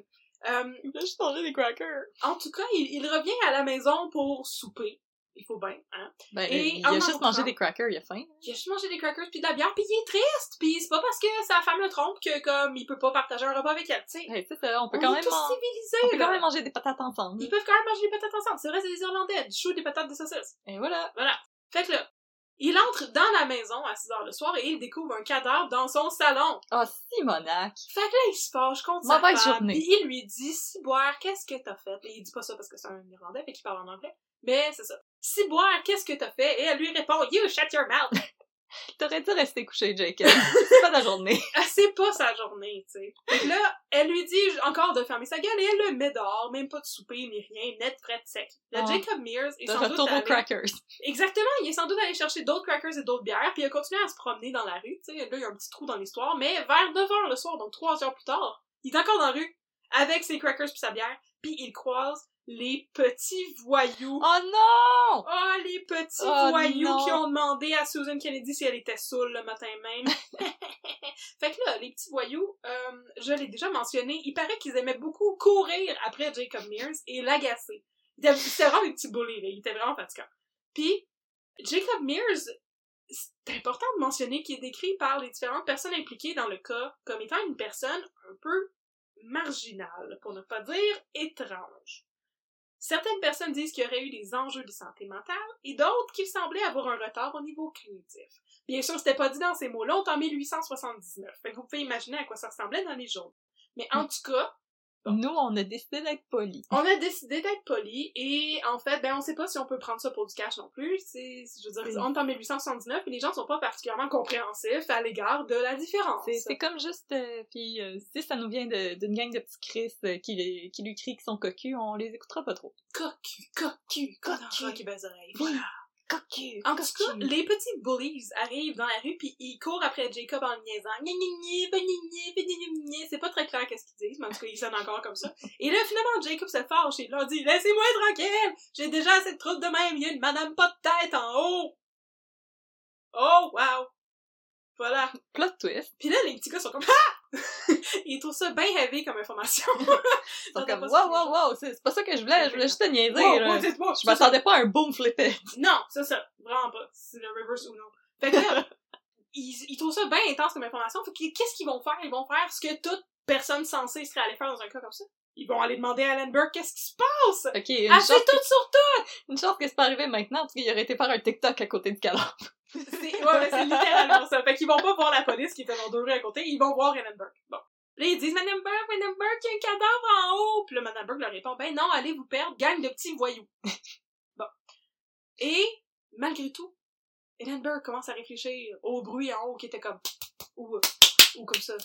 S2: Euh,
S1: Il manger des crackers.
S2: en tout cas, il, il revient à la maison pour souper. Il faut bien, hein.
S1: Ben,
S2: Et
S1: il a juste mangé des crackers, il a faim.
S2: Il a juste mangé des crackers puis de la bière, puis il est triste, puis c'est pas parce que sa femme le trompe que, comme, il peut pas partager un repas avec elle, tu sais.
S1: C'est ça, on peut
S2: On
S1: quand
S2: est
S1: même,
S2: tous
S1: man-
S2: civilisés,
S1: on peut
S2: là.
S1: quand même manger des patates ensemble.
S2: Ils peuvent quand même manger des patates ensemble. C'est vrai, c'est des Irlandais. Du chou, des patates, des saucisses.
S1: Et voilà.
S2: Voilà. Fait que là, il entre dans la maison à 6 heures le soir et il découvre un cadavre dans son salon.
S1: Oh, Simonac.
S2: Fait que là, il se fâche contre sa
S1: Mauvaise
S2: femme.
S1: journée.
S2: Puis il lui dit, Ciboire, qu'est-ce que t'as fait? Et il dit pas ça parce que c'est un Irlandais, fait qu'il parle en anglais. Mais c'est ça. Ciboire, qu'est-ce que t'as fait? Et elle lui répond, You shut your mouth! (laughs)
S1: T'aurais dû rester couché, Jacob. c'est pas ta journée. (laughs)
S2: Ah, c'est pas sa journée, tu sais. Là, elle lui dit encore de fermer sa gueule et elle le met dehors, même pas de souper ni rien, net, frais, sec. Là,
S1: Ah.
S2: Jacob Mears est
S1: De
S2: sans doute allé-
S1: crackers.
S2: Exactement, il est sans doute allé chercher d'autres crackers et d'autres bières, puis il a continué à se promener dans la rue, tu sais, là, il y a un petit trou dans l'histoire, mais vers 9 heures le soir, donc 3 heures plus tard, il est encore dans la rue, avec ses crackers puis sa bière, puis il croise les petits voyous.
S1: Oh non!
S2: Oh, les petits
S1: Oh,
S2: voyous
S1: non.
S2: qui ont demandé à Susan Kennedy si elle était saoule le matin même. (laughs) (laughs) fait que là, les petits voyous, euh, je l'ai déjà mentionné, il paraît qu'ils aimaient beaucoup courir après Jacob Mears et l'agacer. C'était vraiment des petits bullies, là. Il était vraiment fatigant. Puis, Jacob Mears, c'est important de mentionner qu'il est décrit par les différentes personnes impliquées dans le cas comme étant une personne un peu marginale, pour ne pas dire étrange. Certaines personnes disent qu'il y aurait eu des enjeux de santé mentale et d'autres qu'il semblait avoir un retard au niveau cognitif. Bien sûr, c'était pas dit dans ces mots-là, on est en 1879. Fait que vous pouvez imaginer à quoi ça ressemblait dans les journaux. Mais en tout cas,
S1: Nous, on a décidé d'être polis.
S2: on a décidé d'être poli et en fait, ben on sait pas si on peut prendre ça pour du cash non plus. C'est, je veux dire,
S1: Oui.
S2: on est en 1879 et les gens sont pas particulièrement compréhensifs à l'égard de la différence.
S1: C'est, c'est comme juste, euh, puis euh, si ça nous vient de- d'une gang de petits Chris euh, qui, les- qui lui crient qu'ils sont cocus, on les écoutera pas trop.
S2: cocu, cocu, cocu, qui baise oreille.
S1: Oui.
S2: Voilà.
S1: Cocu!
S2: En tout cas, les petits bullies arrivent dans la rue puis ils courent après Jacob en le niaisant. C'est pas très clair qu'est-ce qu'ils disent, mais en tout cas, ils sonnent encore comme ça. Et là, finalement, Jacob se fâche et leur dit, laissez-moi tranquille! J'ai déjà assez de trouble de même, il y a une madame pas de tête en haut! Oh, wow! Voilà.
S1: Plot twist.
S2: Puis là, les petits gars sont comme, ah! (laughs) ils trouvent ça bien heavy comme information. (laughs)
S1: Ils sont comme, wow, wow, wow, c'est pas ça que je voulais, je voulais juste te niaiser,
S2: Wow,
S1: là.
S2: wow,
S1: Je m'attendais pas à un boom flippet. (laughs)
S2: Non, c'est ça. Vraiment pas. C'est le reverse ou non. Fait que là, ils, ils trouvent ça bien intense comme information. Fait que qu'est-ce qu'ils vont faire? Ils vont faire ce que toute personne censée serait allée faire dans un cas comme ça. Ils vont aller demander à Alan Burke qu'est-ce qui se passe!
S1: Ok, une chance,
S2: tout sur tout!
S1: une chance que c'est pas arrivé maintenant, parce qu'il aurait été faire un TikTok à côté de cadavre.
S2: C'est, ouais, c'est littéralement ça. Fait qu'ils vont pas voir la police qui était dans deux rues à côté, ils vont voir Burke. Bon. Là, ils disent, Madame Burke, Madame Burke, il y a un cadavre en haut! Puis là, Madame Burke leur répond, ben non, allez vous perdre, gang de petits voyous. (laughs) bon. Et, malgré tout, Burke commence à réfléchir au bruit en haut qui était comme, ou, ou comme ça.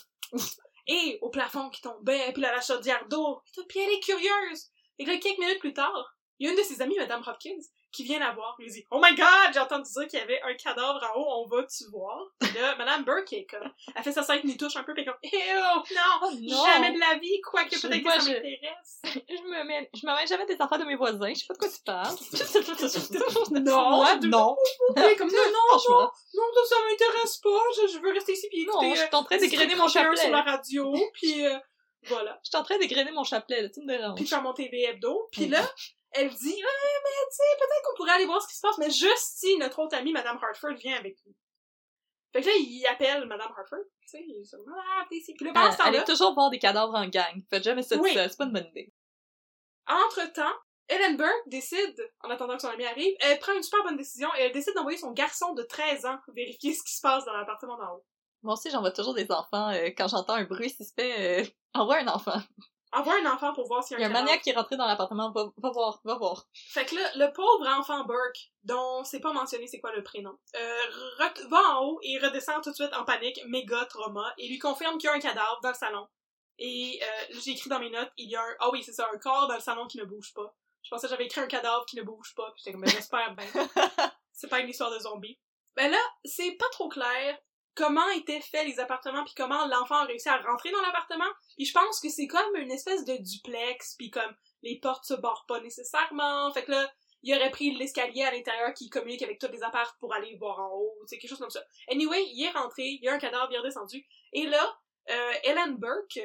S2: Et au plafond qui tombait, puis là, la chaudière d'eau. Puis elle est curieuse. Et là, quelques minutes plus tard, il y a une de ses amies, Madame Hopkins, qui vient la voir. Elle dit Oh my god, j'ai entendu dire qu'il y avait un cadavre en haut, on va-tu voir? Là, Madame Burke est comme. Elle fait sa scène nous touche un peu, puis comme Ew, non,
S1: Oh non!
S2: jamais de la vie, quoique peut-être que ça
S1: je-
S2: m'intéresse. (laughs)
S1: Je me mets, je me mets jamais des affaires de mes voisins, je sais pas de quoi tu parles. (laughs) (laughs)
S2: Non,
S1: Moi, non.
S2: Comme non, non, non, non, ça, m'intéresse pas, je, je veux rester ici puis
S1: Non, je suis en train
S2: euh,
S1: mon
S2: District 31
S1: chapelet.
S2: sur la radio, puis euh, voilà.
S1: Je suis en train d'égrener mon chapelet, là, tu me déranges.
S2: puis faire mon TV hebdo. Puis
S1: Mm.
S2: là, elle dit, ouais, mais tu sais, peut-être qu'on pourrait aller voir ce qui se passe, mais juste si notre autre amie, Madame Hartford, vient avec nous. Fait que là, il appelle Madame Hartford, tu sais, il est comme, ah, t'es ici. Puis là, pendant ce temps-là,
S1: allez toujours voir des cadavres en gang. Faites jamais ça
S2: Oui.
S1: c'est pas une bonne idée.
S2: entre-temps, Ellen Burke décide, en attendant que son ami arrive, elle prend une super bonne décision et elle décide d'envoyer son garçon de 13 ans vérifier ce qui se passe dans l'appartement d'en haut.
S1: Moi aussi, j'envoie toujours des enfants. euh, quand j'entends un bruit suspect, euh, envoie un enfant.
S2: Envoie un enfant pour voir s'il
S1: Il
S2: y
S1: y
S2: a
S1: a
S2: un
S1: un
S2: cadavre.
S1: maniaque qui est rentré dans l'appartement, va, va voir, va voir.
S2: Fait que là, le pauvre enfant Burke, dont c'est pas mentionné c'est quoi le prénom, euh, va en haut et redescend tout de suite en panique, méga trauma, et lui confirme qu'il y a un cadavre dans le salon. Et euh, j'ai écrit dans mes notes, il y a un... Ah oui, c'est ça, un corps dans le salon qui ne bouge pas. Je pensais que j'avais écrit un cadavre qui ne bouge pas, puis j'étais comme, ben, j'espère bien. (laughs) c'est pas une histoire de zombie. Ben là, c'est pas trop clair comment étaient faits les appartements, puis comment l'enfant a réussi à rentrer dans l'appartement. Puis je pense que c'est comme une espèce de duplex, puis comme les portes se barrent pas nécessairement. Fait que là, il aurait pris l'escalier à l'intérieur qui communique avec tous les apparts pour aller voir en haut, c'est quelque chose comme ça. Anyway, il est rentré, il y a un cadavre, il est redescendu. Et là, euh, Ellen Burke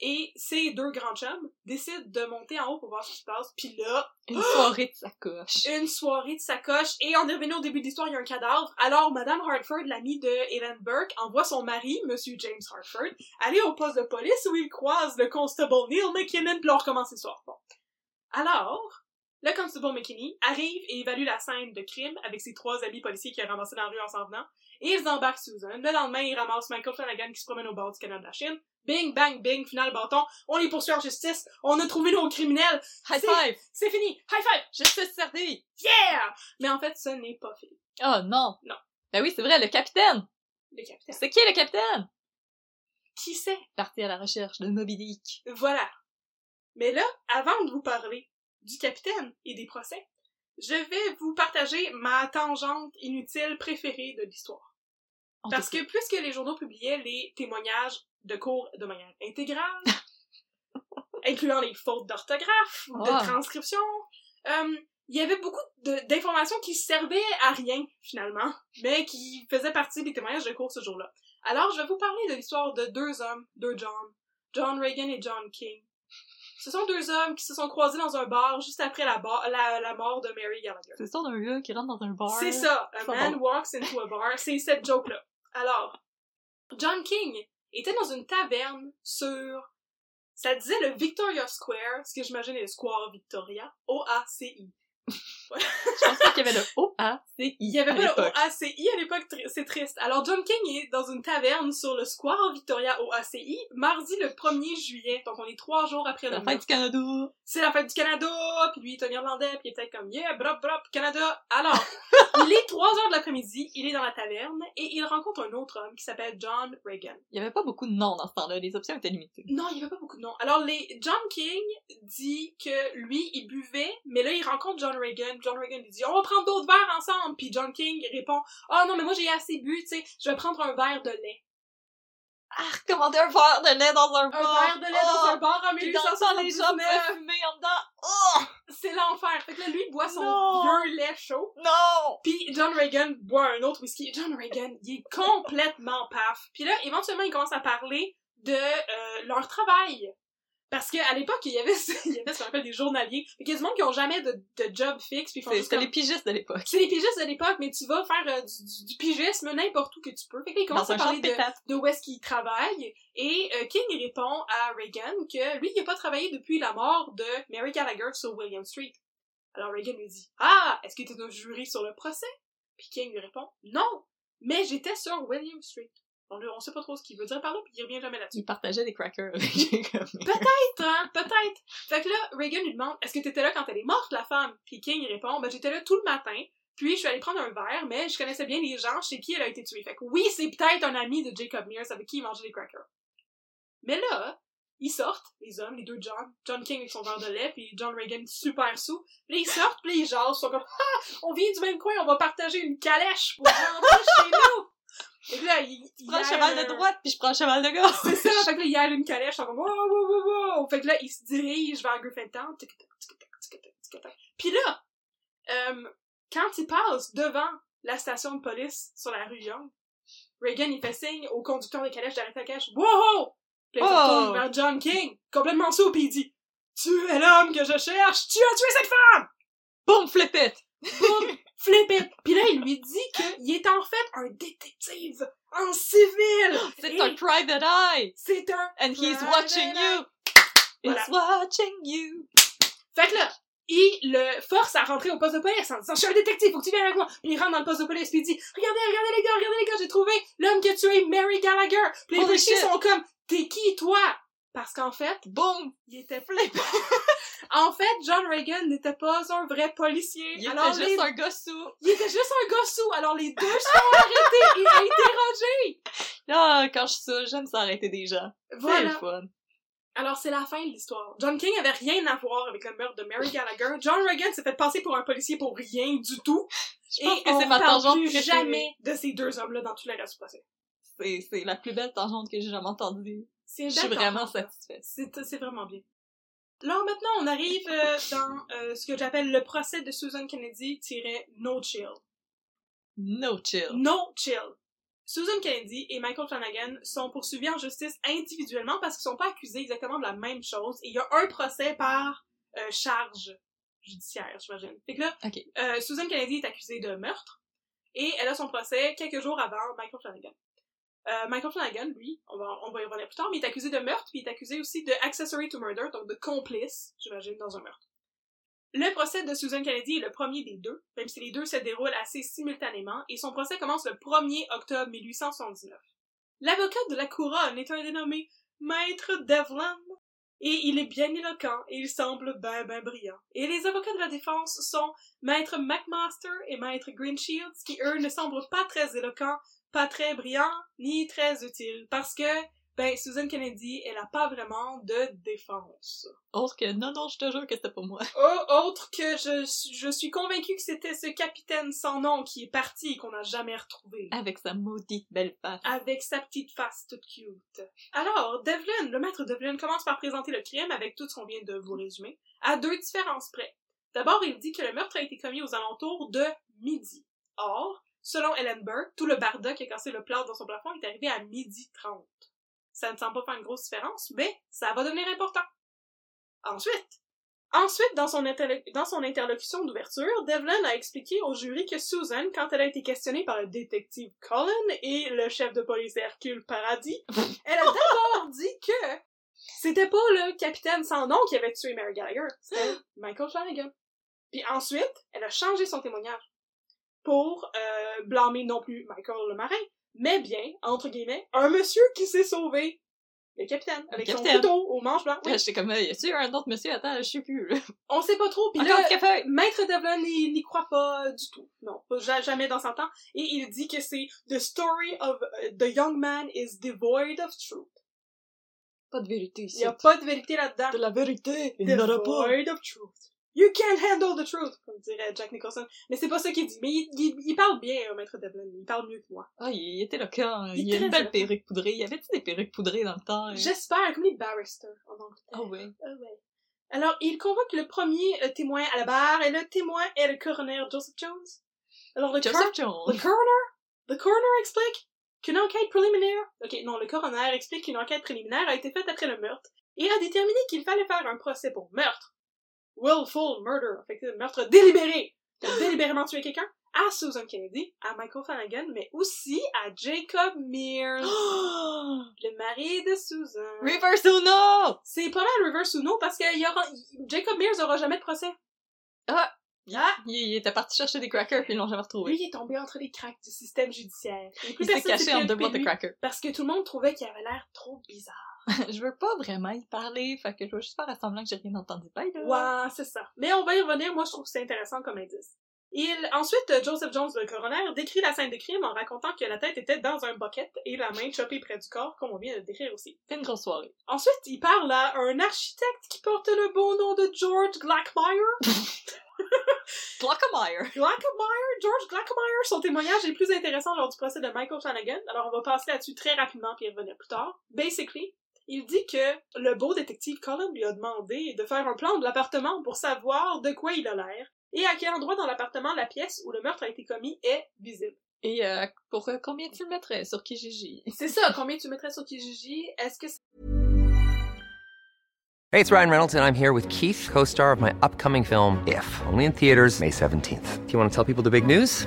S2: et ses deux grands chums décident de monter en haut pour voir ce qui se passe. Puis là,
S1: Une (gasps) soirée de sacoche.
S2: une soirée de sacoche et on est revenu au début de l'histoire, il y a un cadavre. Alors Madame Hartford, l'amie de Ellen Burke, envoie son mari, Monsieur James Hartford, aller au poste de police où il croise le constable Neil McKinnon puis on recommence l'histoire. Bon. Alors, le constable McKinney arrive et évalue la scène de crime avec ses trois amis policiers qui ont ramassé dans la rue en s'en venant. Et ils embarquent Susan. Le lendemain, ils ramassent Michael Flanagan qui se promène au bord du canal de la Chine. Bing, bang, bing, final bâton. On les poursuit en justice. On a trouvé nos criminels.
S1: High five!
S2: C'est fini. High five.
S1: Justice servie!
S2: Yeah! Mais en fait, ce n'est pas fait.
S1: Oh non!
S2: Non.
S1: Ben oui, c'est vrai, le capitaine!
S2: Le capitaine.
S1: C'est qui le capitaine?
S2: Qui sait?
S1: Parti à la recherche de Moby Dick.
S2: Voilà. Mais là, avant de vous parler du capitaine et des procès, je vais vous partager ma tangente inutile préférée de l'histoire. Parce que puisque les journaux publiaient les témoignages de cours de manière intégrale, (laughs) incluant les fautes d'orthographe, de
S1: Ah.
S2: transcription, euh, il y avait beaucoup d'informations qui servaient à rien, finalement, mais qui faisaient partie des témoignages de cours ce jour-là. Alors, je vais vous parler de l'histoire de deux hommes, deux John, John Reagan et John King. Ce sont deux hommes qui se sont croisés dans un bar juste après la, la, la mort de Mary Gallagher.
S1: C'est ça d'un gars qui rentre dans un bar.
S2: C'est ça, a man walks into a bar, c'est cette joke-là. Alors, John King était dans une taverne sur, ça disait le Victoria Square, ce que j'imagine est le Square Victoria, O-A-C-I.
S1: Je pense pas qu'il y avait le O-A-C-I.
S2: Il y avait pas le. OACI à l'époque, c'est triste. Alors John King est dans une taverne sur le Square Victoria OACI, mardi le 1er juillet, donc on est trois jours après
S1: La
S2: le
S1: fête du Canada.
S2: c'est la fête du Canada, puis lui il est un Irlandais, puis il peut-être comme yeah, brop brop, Canada. Alors, il est 3 heures de l'après-midi, il est dans la taverne, et il rencontre un autre homme qui s'appelle John Reagan.
S1: Il y avait pas beaucoup de noms dans ce temps-là, les options étaient limitées.
S2: Non, il y avait pas beaucoup de noms. Alors, les, John King dit que lui, il buvait, mais là, il rencontre John Reagan John Reagan lui dit, on va prendre d'autres verres ensemble. Puis John King répond, oh non, mais moi j'ai assez bu, tu sais, je vais prendre un verre de lait.
S1: Ah, commander un verre de lait dans un
S2: Un
S1: bar!
S2: verre de lait dans
S1: Oh!
S2: un bar en
S1: Puis dans le temps, les gens
S2: 1879.
S1: fumer en dedans! Oh!
S2: C'est l'enfer. Fait que là, lui, il boit son
S1: Non.
S2: vieux lait chaud.
S1: Non!
S2: Puis John Reagan boit un autre whisky. John Reagan, il est complètement paf. Puis là, éventuellement, il commence à parler de euh, leur travail. Parce qu'à l'époque, il y avait, (laughs) il y avait ce qu'on appelle des journaliers. Qu'il y a du monde qui ont jamais de, de job fixe. Puis
S1: C'était
S2: comme-
S1: les pigistes de l'époque.
S2: C'est les pigistes de l'époque, mais tu vas faire euh, du, du- du pigisme n'importe où que tu peux. Fait que là, il à parler
S1: de
S2: où est-ce qu'il travaille. Et euh, King il répond à Reagan que lui, il n'a pas travaillé depuis la mort de Mary Gallagher sur William Street. Alors Reagan lui dit Ah, est-ce que tu es un jury sur le procès Puis King lui répond Non, mais j'étais sur William Street. On, on sait pas trop ce qu'il veut dire par là, puis il revient jamais là-dessus.
S1: Il partageait des crackers avec Jacob.
S2: Peut-être, hein, peut-être. Fait que là, Reagan lui demande Est-ce que t'étais là quand elle est morte, la femme? Puis King répond Ben j'étais là tout le matin. Puis je suis allée prendre un verre, mais je connaissais bien les gens chez qui elle a été tuée. Fait que oui, c'est peut-être un ami de Jacob Mears avec qui il mangeait des crackers. Mais là, ils sortent, les hommes, les deux John, John King avec son verre de lait, puis John Reagan super sous. Puis là, ils sortent, puis là, ils jasent, ils sont comme (laughs) Ah, on vient du même coin, on va partager une calèche pour rentrer chez nous. Et là, il, il
S1: prend le cheval de droite, puis je prends le cheval de gauche.
S2: C'est ça, fait que là, il y a une calèche, en comme, wow, wow, wow, wow. Fait que là, il se dirige vers Griffin Puis là, euh, quand il passe devant la station de police sur la rue Young, Reagan, il fait signe au conducteur de calèche d'arrêter la calèche. Wow! Puis il se
S1: oh!
S2: retourne vers John King, complètement sourd, puis il dit, tu es l'homme que je cherche, tu as tué cette femme!
S1: Boum, flippette!
S2: Boum, flippette! Puis là, il lui dit qu'il est en fait un détective en civil!
S1: C'est un private eye!
S2: C'est un
S1: And he's watching
S2: eye.
S1: you! He's watching you!
S2: Fait que là, il le force à rentrer au poste de police en disant Je suis un détective, faut que tu viennes avec moi. Puis il rentre dans le poste de police puis il dit Regardez, regardez les gars, regardez les gars, j'ai trouvé l'homme qui a tué Mary Gallagher. Puis les policiers sont comme T'es qui toi? Parce qu'en fait,
S1: Boum!
S2: il était flip. (laughs) en fait, John Reagan n'était pas un vrai policier.
S1: Il
S2: alors
S1: était
S2: les-
S1: juste un gars sous.
S2: il était juste un gars sous. Alors les deux sont arrêtés et interrogés.
S1: Ah, quand je suis ça, j'aime s'arrêter des gens. C'est le
S2: Voilà.
S1: fun.
S2: Alors, c'est la fin de l'histoire. John King avait rien à voir avec le meurtre de Mary Gallagher. John Reagan s'est fait passer pour un policier pour rien du tout.
S1: Je
S2: Et
S1: que
S2: on
S1: ma
S2: parle plus jamais de ces deux hommes-là dans tout le reste.
S1: C'est, c'est la plus belle tangente que j'ai jamais entendue. Je suis vraiment satisfaite.
S2: C'est, vraiment bien. Là, maintenant, on arrive euh, dans euh, ce que j'appelle le procès de Susan Kennedy-No Chill.
S1: No chill.
S2: No Chill. Susan Kennedy et Michael Flanagan sont poursuivis en justice individuellement parce qu'ils sont pas accusés exactement de la même chose et il y a un procès par euh, charge judiciaire, j'imagine. Fait que là, Susan Kennedy est accusée de meurtre et elle a son procès quelques jours avant Michael Flanagan. Euh, Michael Flanagan, lui, on va, y revenir plus tard, mais il est accusé de meurtre, puis il est accusé aussi de accessory to murder, donc de complice, j'imagine, dans un meurtre. Le procès de Susan Kennedy est le premier des deux, même si les deux se déroulent assez simultanément, et son procès commence le 1er octobre 1879. L'avocat de la couronne est un dénommé Maître Devlin, et il est bien éloquent, et il semble ben ben brillant. Et les avocats de la défense sont Maître McMaster et Maître Greenshields, qui eux ne semblent pas très éloquents, pas très brillants, ni très utiles, parce que, ben, Susan Kennedy, elle a pas vraiment de défense.
S1: Autre que, non, non, je te jure que c'était pour moi.
S2: Oh, autre que je, suis- je suis convaincue que c'était ce capitaine sans nom qui est parti et qu'on n'a jamais retrouvé.
S1: Avec sa maudite belle face.
S2: Avec sa petite face toute cute. Alors, Devlin, le maître Devlin commence par présenter le crime avec tout ce qu'on vient de vous résumer, à deux différences près. D'abord, il dit que le meurtre a été commis aux alentours de midi. Or, selon Ellen Burke, tout le barda qui a cassé le plâtre dans son plafond est arrivé à midi 30. Ça ne semble pas faire une grosse différence, mais ça va devenir important. Ensuite, ensuite dans son, interlo- dans son interlocution d'ouverture, Devlin a expliqué au jury que Susan, quand elle a été questionnée par le détective Cullen et le chef de police Hercule Paradis, (laughs) elle a d'abord dit que c'était pas le capitaine sans nom qui avait tué Mary Gallagher, c'était (gasps) Michael Flanagan. Puis ensuite, elle a changé son témoignage pour euh, blâmer non plus Michael le marin, mais bien, entre guillemets, un monsieur qui s'est sauvé. Le capitaine, avec son
S1: capitaine.
S2: couteau au manche blanc. Oui. (laughs)
S1: J'étais comme, y a-tu un autre monsieur? Attends, je sais plus, là.
S2: On sait pas trop, puis là! Maître Devlin n'y n'y croit pas du tout. Non, pas ja- jamais dans son temps. Et il dit que c'est The story of uh, the young man is devoid of truth.
S1: Pas de vérité
S2: Il
S1: ici.
S2: y a pas de vérité là-dedans.
S1: de la vérité!
S2: Devoid of truth. You can't handle the truth, comme dirait Jack Nicholson. Mais c'est pas ça qu'il dit. Mais il, il, il parle bien, euh, Maître Devlin. Il parle mieux que moi.
S1: Ah, il, il était éloquent.
S2: Il est
S1: Il, a une belle perruque poudrée. Y avait-tu des perruques poudrées dans le temps? euh?
S2: J'espère, comme les barristers en Angleterre.
S1: Ah oui.
S2: Ah ouais. Alors, il convoque le premier euh, témoin à la barre, et le témoin est le coroner Joseph Jones. Alors, le,
S1: Joseph Jones.
S2: le coroner, le coroner explique qu'une enquête préliminaire, ok, non, le coroner explique qu'une enquête préliminaire a été faite après le meurtre, et a déterminé qu'il fallait faire un procès pour meurtre. Willful murder, fait que meurtre délibéré. De délibérément tuer quelqu'un à Susan Kennedy, à Michael Flanagan, mais aussi à Jacob Mears, (gasps) le mari de Susan.
S1: Reverse Uno!
S2: C'est pas mal reverse ou non parce que y aura, Jacob Mears aura jamais de procès.
S1: Ah!
S2: Ah!
S1: Il, il était parti chercher des crackers puis ils l'ont jamais
S2: Lui,
S1: retrouvé.
S2: il est tombé entre les cracks du système judiciaire. Et plus
S1: Il s'est caché entre deux boîtes
S2: de lui
S1: crackers.
S2: parce que tout le monde trouvait qu'il avait l'air trop bizarre. (laughs)
S1: je veux pas vraiment y parler, fait que je vais juste faire semblant que j'ai rien entendu. Bye, là.
S2: Ouais, c'est ça. Mais on va y revenir, moi je trouve que c'est intéressant comme indice. Il, ensuite, Joseph Jones, le coroner, décrit la scène de crime en racontant que la tête était dans un bucket et la main chopée près du corps, comme on vient de le décrire aussi.
S1: C'est une grosse soirée.
S2: Ensuite, il parle à un architecte qui porte le beau nom de George Glackmeyer. (laughs) (laughs)
S1: Glockemeyer!
S2: Glockemeyer, George Glockemeyer, son témoignage est plus intéressant lors du procès de Michael Flanagan. Alors, on va passer là-dessus très rapidement puis revenir plus tard. Basically, il dit que le beau détective Colin lui a demandé de faire un plan de l'appartement pour savoir de quoi il a l'air et à quel endroit dans l'appartement la pièce où le meurtre a été commis est visible.
S1: Et euh, pour euh, combien tu le mettrais sur Kijiji? (laughs)
S2: C'est ça, combien tu mettrais sur Kijiji? Est-ce que c'est...
S3: Hey, it's Ryan Reynolds, and I'm here with Keith, co star of my upcoming film, If, only in theaters, May 17th. Do you want to tell people the big news?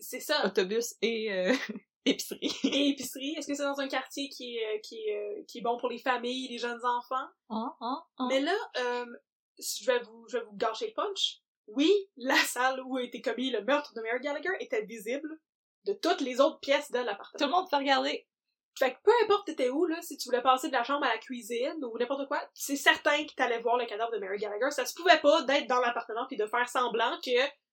S2: C'est ça.
S1: autobus et euh, (laughs) épicerie?
S2: Et épicerie. Est-ce que c'est dans un quartier qui est, euh, qui, est, euh, qui est bon pour les familles, les jeunes enfants?
S1: Hein, hein, hein?
S2: Mais là, euh, je vais vous, je vais vous gâcher le punch. Oui, la salle où a été commis le meurtre de Mary Gallagher était visible de toutes les autres pièces de
S1: Tout
S2: l'appartement.
S1: le monde peut regarder.
S2: Fait que peu importe t'étais où, là, si tu voulais passer de la chambre à la cuisine ou n'importe quoi, c'est certain que t'allais voir le cadavre de Mary Gallagher. Ça se pouvait pas d'être dans l'appartement puis de faire semblant que,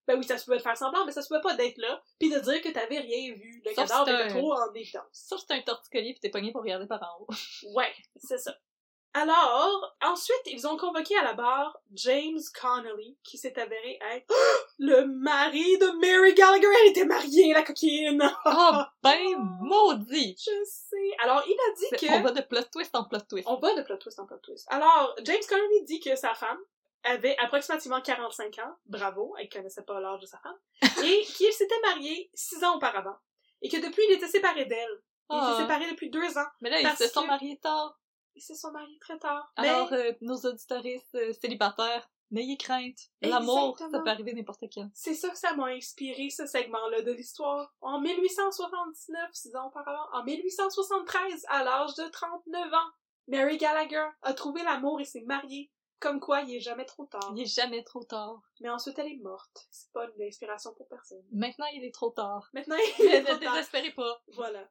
S2: ben oui, ça se pouvait de faire semblant, mais ça se pouvait pas d'être là puis de dire que t'avais rien vu. Le
S1: Sauf
S2: cadavre
S1: si
S2: était
S1: t'as-
S2: trop en évidence.
S1: Sauf que c'est un torticolis pis t'es pogné pour regarder par en haut. (laughs)
S2: Ouais, c'est ça. Alors, ensuite, ils ont convoqué à la barre James Connolly, qui s'est avéré être (gasps) le mari de Mary Gallagher. Elle était mariée, la coquine!
S1: Oh, (laughs) ben maudit!
S2: Je sais. Alors, il a dit que...
S1: On va de plot twist en plot twist.
S2: On va de plot twist en plot twist. Alors, James Connolly dit que sa femme avait approximativement 45 ans. Bravo, elle connaissait pas l'âge de sa femme. (laughs) et qu'il s'était marié six ans auparavant. Et que depuis, il était séparé d'elle. Il était séparé depuis deux ans.
S1: Mais là, ils se sont
S2: que-
S1: mariés tard.
S2: Ils se sont mariés très tard.
S1: Alors,
S2: Mais-
S1: euh, nos auditoristes euh, célibataires, n'ayez crainte. L'amour, ça peut arriver n'importe quand.
S2: C'est ça que ça m'a inspiré, ce segment-là de l'histoire. En 1879, six ans auparavant, en 1873, à l'âge de 39 ans, Mary Gallagher a trouvé l'amour et s'est mariée. Comme quoi, il est jamais trop tard.
S1: Il est jamais trop tard.
S2: Mais ensuite, elle est morte. C'est pas une inspiration pour personne.
S1: Maintenant, il est trop tard.
S2: Maintenant, il (laughs) est
S1: ne
S2: trop tard.
S1: désespérez pas.
S2: Voilà.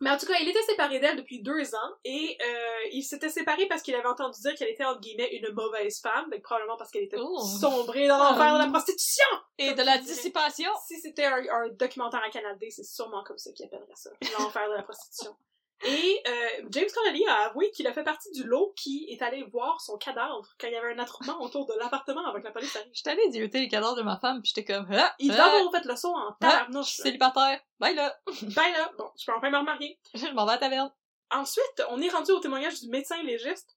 S2: Mais en tout cas, il était séparé d'elle depuis deux ans et euh, il s'était séparé parce qu'il avait entendu dire qu'elle était entre guillemets une mauvaise femme, donc probablement parce qu'elle était
S1: Oh.
S2: sombrée dans l'enfer de la prostitution.
S1: Et de la dissipation.
S2: Si c'était un, un documentaire à Canal D, c'est sûrement comme ça qu'ils appelleraient ça, l'enfer de la prostitution. Et euh, James Connolly a avoué qu'il a fait partie du lot qui est allé voir son cadavre quand il y avait un attroupement (laughs) autour de l'appartement avec la police arrive.
S1: J'étais allée dieuter les cadavres de ma femme, puis j'étais comme, ah,
S2: Il
S1: ah,
S2: doit avoir fait le saut en
S1: ah, je
S2: tabarnouche.
S1: célibataire. Bye là. (laughs)
S2: Ben là, bon, je peux enfin me remarier. (laughs)
S1: Je m'en vais à la taverne.
S2: Ensuite, on est rendu au témoignage du médecin légiste.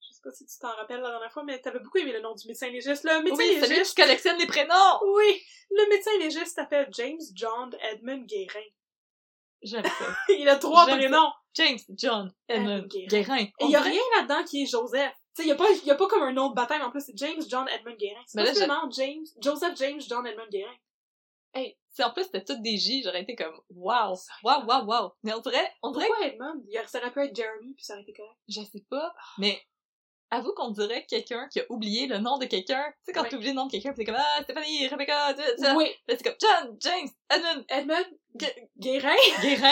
S2: Je sais pas si tu t'en rappelles la dernière fois, mais t'avais beaucoup aimé le nom du médecin légiste. Le médecin
S1: Oui, celui qui
S2: légiste...
S1: collectionne les prénoms.
S2: Oui, le médecin légiste s'appelle James John Edmund Guérin.
S1: J'aime ça. (laughs)
S2: Il a trois prénoms.
S1: James, John, Edmund,
S2: Guérin. Et il y a rien là-dedans qui est Joseph. Tu sais, il y a pas, comme un nom de baptême en plus, c'est James John Edmund Guérin. C'est pas seulement James, Joseph James John Edmund Guérin.
S1: Hey, si en plus c'était toutes des J, j'aurais été comme, wow, wow, wow, wow. Mais on dirait, on dirait,
S2: Pourquoi Edmund? Ça aurait pu être Jeremy, puis ça aurait été correct.
S1: je sais pas, mais avoue qu'on dirait quelqu'un qui a oublié le nom de quelqu'un. Tu sais, quand
S2: Ouais.
S1: tu oublies le nom de quelqu'un, t'es comme, ah, Stéphanie, Rebecca, tu sais.
S2: Oui.
S1: Là, c'est comme, John, James, Edmund,
S2: Edmund Gu- Guérin?
S1: Guérin?